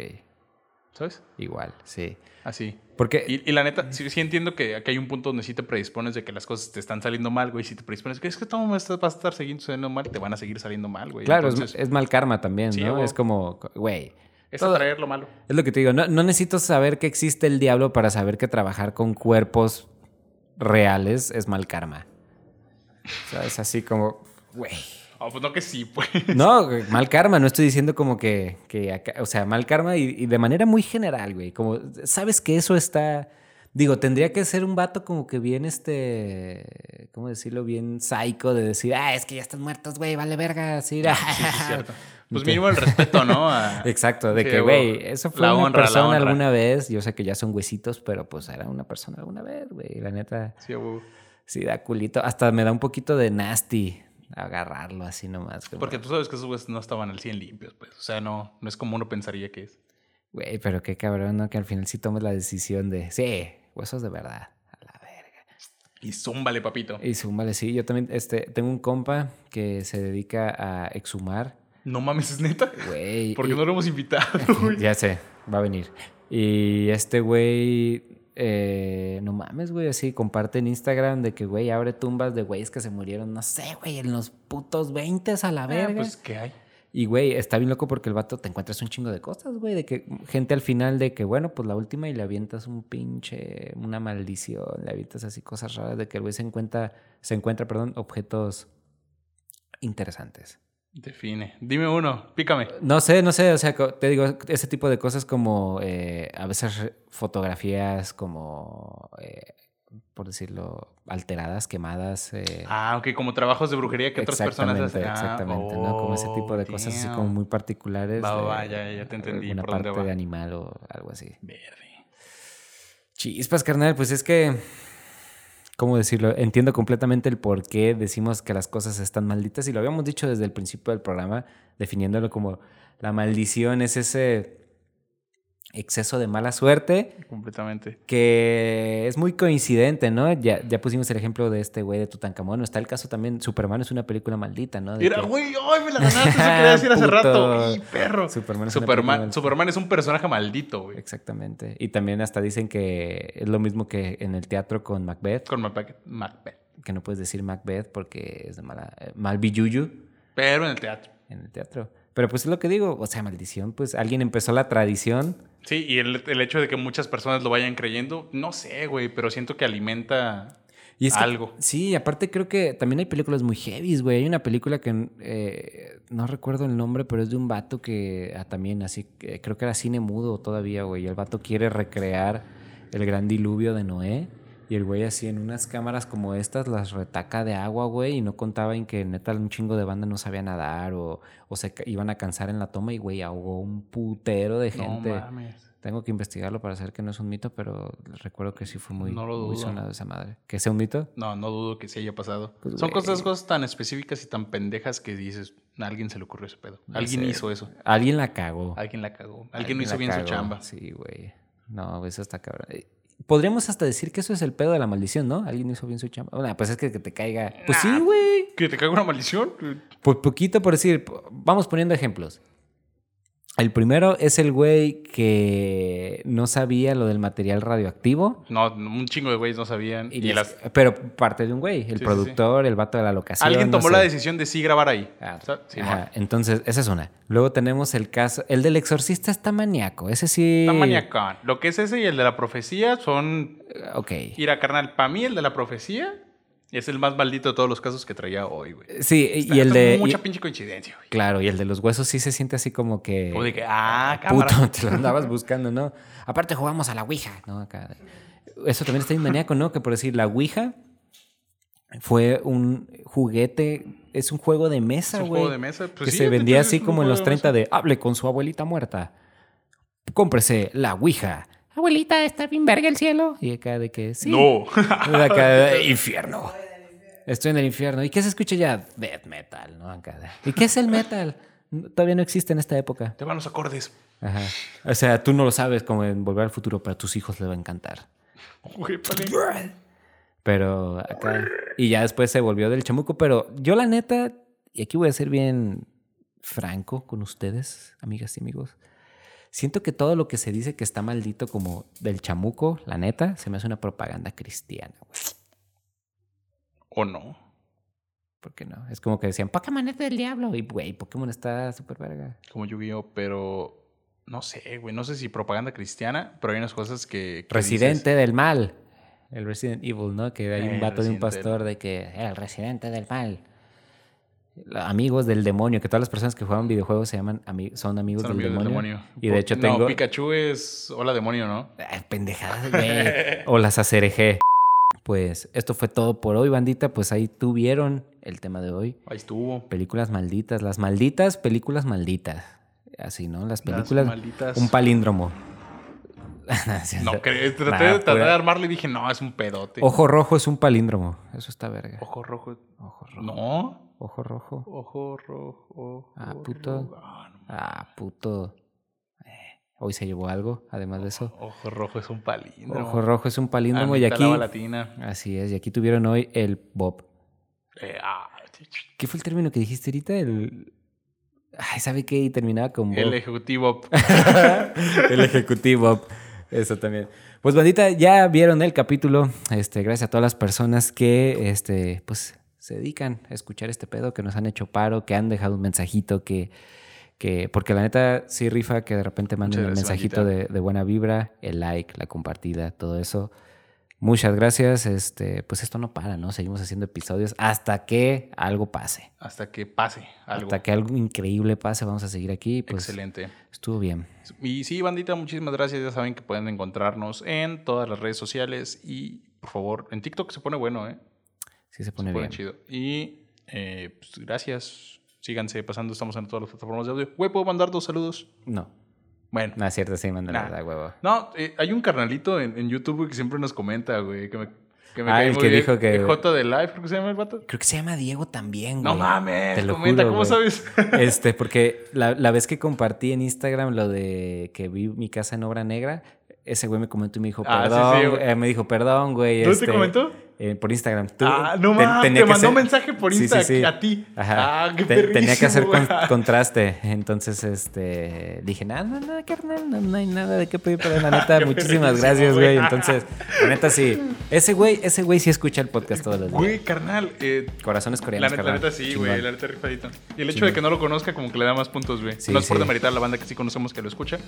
¿Sabes? igual, sí. Así. Porque Y, y la neta, sí, sí entiendo que aquí hay un punto donde sí te predispones de que las cosas te están saliendo mal, güey. Si te predispones que es que todo me está- va a estar siguiendo saliendo mal, te van a seguir saliendo mal, güey. Claro, es- Entonces, es, mal karma también, Sí, ¿no? güey. Es como, güey. es todo- atraer lo malo. Es lo que te digo, no, no necesito saber que existe el diablo para saber que trabajar con cuerpos reales es mal karma. ¿Sabes? Así como, güey. Oh, pues no que sí, pues. No, mal karma, no estoy diciendo como que, que acá- o sea, mal karma y, y de manera muy general, güey. Como, sabes que eso está, digo, tendría que ser un vato como que bien, este, ¿cómo decirlo? Bien psycho de decir, ah, es que ya están muertos, güey, vale verga, así. Sí, cierto. Pues mínimo el respeto, ¿no? A- Exacto, de Sí, que, güey, eso fue la una honra, persona alguna vez. Yo sé que ya son huesitos, pero pues era una persona alguna vez, güey. La neta, Sí, güey. sí da culito. Hasta me da un poquito de nasty agarrarlo así nomás. como, Porque tú sabes que esos güeyes no estaban al 100 limpios, pues. O sea, no, no es como uno pensaría que es. Güey, pero qué cabrón, ¿no? Que al final sí tomes la decisión de, sí, huesos de verdad. A la verga. Y zúmbale, papito. Y súmale, sí. Yo también este, tengo un compa que se dedica a exhumar. No mames, es neta. Güey. ¿Por qué y- no lo hemos invitado, güey? Ya sé, va a venir. Y este güey, eh, no mames, güey, así comparte en Instagram de que, güey, abre tumbas de güeyes que se murieron, no sé, güey, en los putos 20 a la Ah, verga. pues, ¿qué hay? Y, güey, está bien loco porque el vato te encuentras un chingo de cosas, güey, de que gente al final de que, bueno, pues la última y le avientas un pinche, una maldición, le avientas así cosas raras de que el güey se encuentra, se encuentra, perdón, objetos interesantes. Define. Dime uno, pícame. No sé, no sé, o sea, te digo, ese tipo de cosas como eh, a veces fotografías como, eh, por decirlo, alteradas, quemadas. eh, Ah, ok, como trabajos de brujería que otras personas hacen. Ah, exactamente, ¿no? Como ese tipo de oh, cosas así como muy particulares. Va, va, de ya- ya te entendí Una por dónde parte va. de animal o algo así. Verde. Chispas, carnal, pues es que, ¿cómo decirlo? Entiendo completamente el por qué decimos que las cosas están malditas y lo habíamos dicho desde el principio del programa, definiéndolo como la maldición es ese exceso de mala suerte Completamente. que es muy coincidente, ¿no? Ya, ya pusimos el ejemplo de este güey de Tutankamón. Está el caso también, Superman es una película maldita, ¿no? De Mira, que güey, ay, me la ganaste, eso quería decir hace rato. ¡Ay, perro! Superman es Superman. Superman es un personaje maldito, güey. Exactamente. Y también hasta dicen que es lo mismo que en el teatro con Macbeth. Con Macbeth. Macbeth. que no puedes decir Macbeth porque es de mala, eh, mal billuyo Pero en el teatro. en el teatro. Pero pues es lo que digo, o sea, maldición, pues alguien empezó la tradición. Sí, y el, el hecho de que muchas personas lo vayan creyendo, no sé, güey, pero siento que alimenta Y es que- algo. sí, aparte creo que también hay películas muy heavies, güey. Hay una película que eh, no recuerdo el nombre, pero es de un vato que ah, también así, que creo que era cine mudo todavía, güey. Y el vato quiere recrear el gran diluvio de Noé. Y el güey así en unas cámaras como estas las retaca de agua, güey. Y no contaba en que neta un chingo de banda no sabía nadar o, o se iban a cansar en la toma. Y güey, ahogó un putero de gente. No mames. Tengo que investigarlo para saber que no es un mito, pero recuerdo que sí fue muy, No lo muy sonado esa madre. ¿Que sea un mito? No, no dudo que se haya pasado. Pues, Son güey. cosas, cosas tan específicas y tan pendejas que dices, a alguien se le ocurrió ese pedo. Alguien sé. hizo eso. Alguien la cagó. Alguien la cagó. Alguien no hizo bien su chamba. Sí, güey. No, eso está cabrón. Podríamos hasta decir que eso es el pedo de la maldición, ¿no? Alguien hizo bien su chamba. Bueno, pues es que, que te caiga. Pues sí, güey. ¿Que te caga una maldición? Por poquito por decir, vamos poniendo ejemplos. El primero es el güey que no sabía lo del material radioactivo. No, un chingo de güeyes no sabían. Y Y les- las- Pero parte de un güey, el sí, productor, el vato de la locación. Alguien no tomó sé. la decisión de sí grabar ahí. Ah, ajá. Entonces, esa es una. Luego tenemos el caso. El del exorcista está maníaco. Ese sí. Está maniacón. Lo que es ese y el de la profecía son... Ok. Ir a carnal. Para mí el de la profecía es el más maldito de todos los casos que traía hoy, güey. Sí, y el de. Mucha y- pinche coincidencia, güey. claro, y el de los huesos sí se siente así como que. Como de que, ah, cámara. puto, te lo andabas buscando, ¿no? Aparte jugamos a la Ouija, ¿no? Acá. Eso también está bien maníaco, ¿no? Que por decir, la Ouija fue un juguete, es un juego de Es mesa, un güey. juego de mesa. Pues que sí, se vendía así un como en los de 30 mesa. de hable con su abuelita muerta. Cómprese la Ouija. Abuelita, está bien verga el cielo. Y acá de que sí. No. De acá de infierno. Estoy en el infierno. ¿Y qué se escucha ya? Death metal, ¿no? Acá de- ¿Y qué es el metal? Todavía no existe en esta época. Te van los acordes. Ajá. O sea, tú no lo sabes como en Volver al Futuro, pero a tus hijos les va a encantar. Pero acá. Y ya después se volvió del chamuco. Pero yo, la neta, y aquí voy a ser bien franco con ustedes, amigas y amigos. Siento que todo lo que se dice que está maldito como del chamuco, la neta, se me hace una propaganda cristiana, güey. ¿O no? ¿Por qué no? Es como que decían, Pokémon es del diablo. Y, güey, Pokémon está súper verga. Como Yu-Gi-Oh, pero... No sé, güey. No sé si propaganda cristiana, pero hay unas cosas que... que Residente del mal. El Resident Evil, ¿no? Que hay un El vato de un pastor de que el residente del mal. Amigos del demonio, que todas las personas que juegan videojuegos se llaman ami- son amigos, son del, amigos del demonio. demonio. Y de hecho no, tengo. Pikachu es... Hola, demonio, ¿no? Ay, pendejadas, güey. o las ACRG. Pues esto fue todo por hoy, bandita. Pues ahí tuvieron el tema de hoy. Ahí estuvo. Películas malditas. Las malditas películas malditas. Así, ¿no? Las películas. malditas- Un palíndromo. No, crees. Traté, Nah, de, traté de armarle y dije, no, es un pedote. Ojo rojo es un palíndromo. Eso está verga. Ojo rojo. Ojo rojo. No. Ojo rojo. Ojo rojo. Ojo Ah, puto. Ah. Ah, puto. Eh, Hoy se llevó algo, además de eso. Ojo rojo es un palíndromo. Ojo rojo es un palíndromo y aquí. Latina. Así es, y aquí tuvieron hoy el Bob. Eh, ah, ¿Qué fue el término que dijiste ahorita? El. Ay, ¿sabe qué? Y terminaba con Bob. el ejecutivo. el ejecutivo. Eso también. Pues bandita, ya vieron el capítulo. Este, gracias a todas las personas que este, pues, se dedican a escuchar este pedo, que nos han hecho paro, que han dejado un mensajito, que, que porque la neta sí rifa que de repente manden gracias, mensajito de, de buena vibra, el like, la compartida, todo eso. Muchas gracias. Este, pues esto no para, ¿no? Seguimos haciendo episodios hasta que algo pase. Hasta que pase algo. Hasta que algo increíble pase, vamos a seguir aquí. Pues Excelente. estuvo bien. Y sí, bandita, muchísimas gracias. Ya saben que pueden encontrarnos en todas las redes sociales y, por favor, en TikTok se pone bueno, ¿eh? Sí se Se pone pone bien. chido. Y, eh, pues, gracias. Síganse pasando. Estamos en todas las plataformas de audio. Güey, ¿puedo mandar dos saludos? No. Bueno. No, es cierto, sí, manda la Nah. huevo. No, eh, hay un carnalito en, en YouTube que siempre nos comenta, güey, que me, que me Ah, el que dijo que- El J de Life, creo que se llama el vato. Creo que se llama Diego también, güey. No mames, Te lo comenta, juro, ¿cómo güey. sabes? Este, porque la, la vez que compartí en Instagram lo de que vi mi casa en obra negra, ese güey me comentó y me dijo, Ah, sí, perdón, sí, güey". güey. Eh, me dijo, perdón, güey. ¿Dónde este, te comentó? Eh, por Instagram. Tú- Ah, no te- mames, tenía te que mandó hacer- mensaje por Sí, sí, sí. a ti. Ajá. Ah, qué Te- tenía que hacer con- contraste. Entonces, este, dije, nada, no, no, carnal, no, no hay nada de qué pedir, pero la neta, muchísimas gracias, güey. Entonces, la neta sí. Ese güey, ese güey sí escucha el podcast todos los días. Güey, carnal. eh, Corazones la coreanos, neta, la neta sí, güey. La neta rifadito. Y el hecho de que no lo conozca, como que le da más puntos, güey. No es por demeritar a la banda que sí conocemos que lo escucha.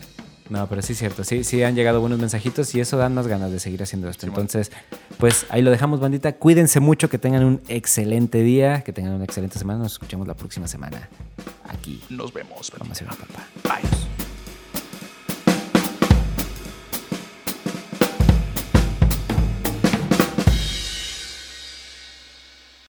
No, pero sí es cierto. Sí, sí han llegado buenos mensajitos y eso dan más ganas de seguir haciendo esto. Entonces, pues ahí lo dejamos, bandita. Cuídense mucho, que tengan un excelente día, que tengan una excelente semana. Nos escuchamos la próxima semana aquí. Nos vemos. Vamos a ir a papá. Bye.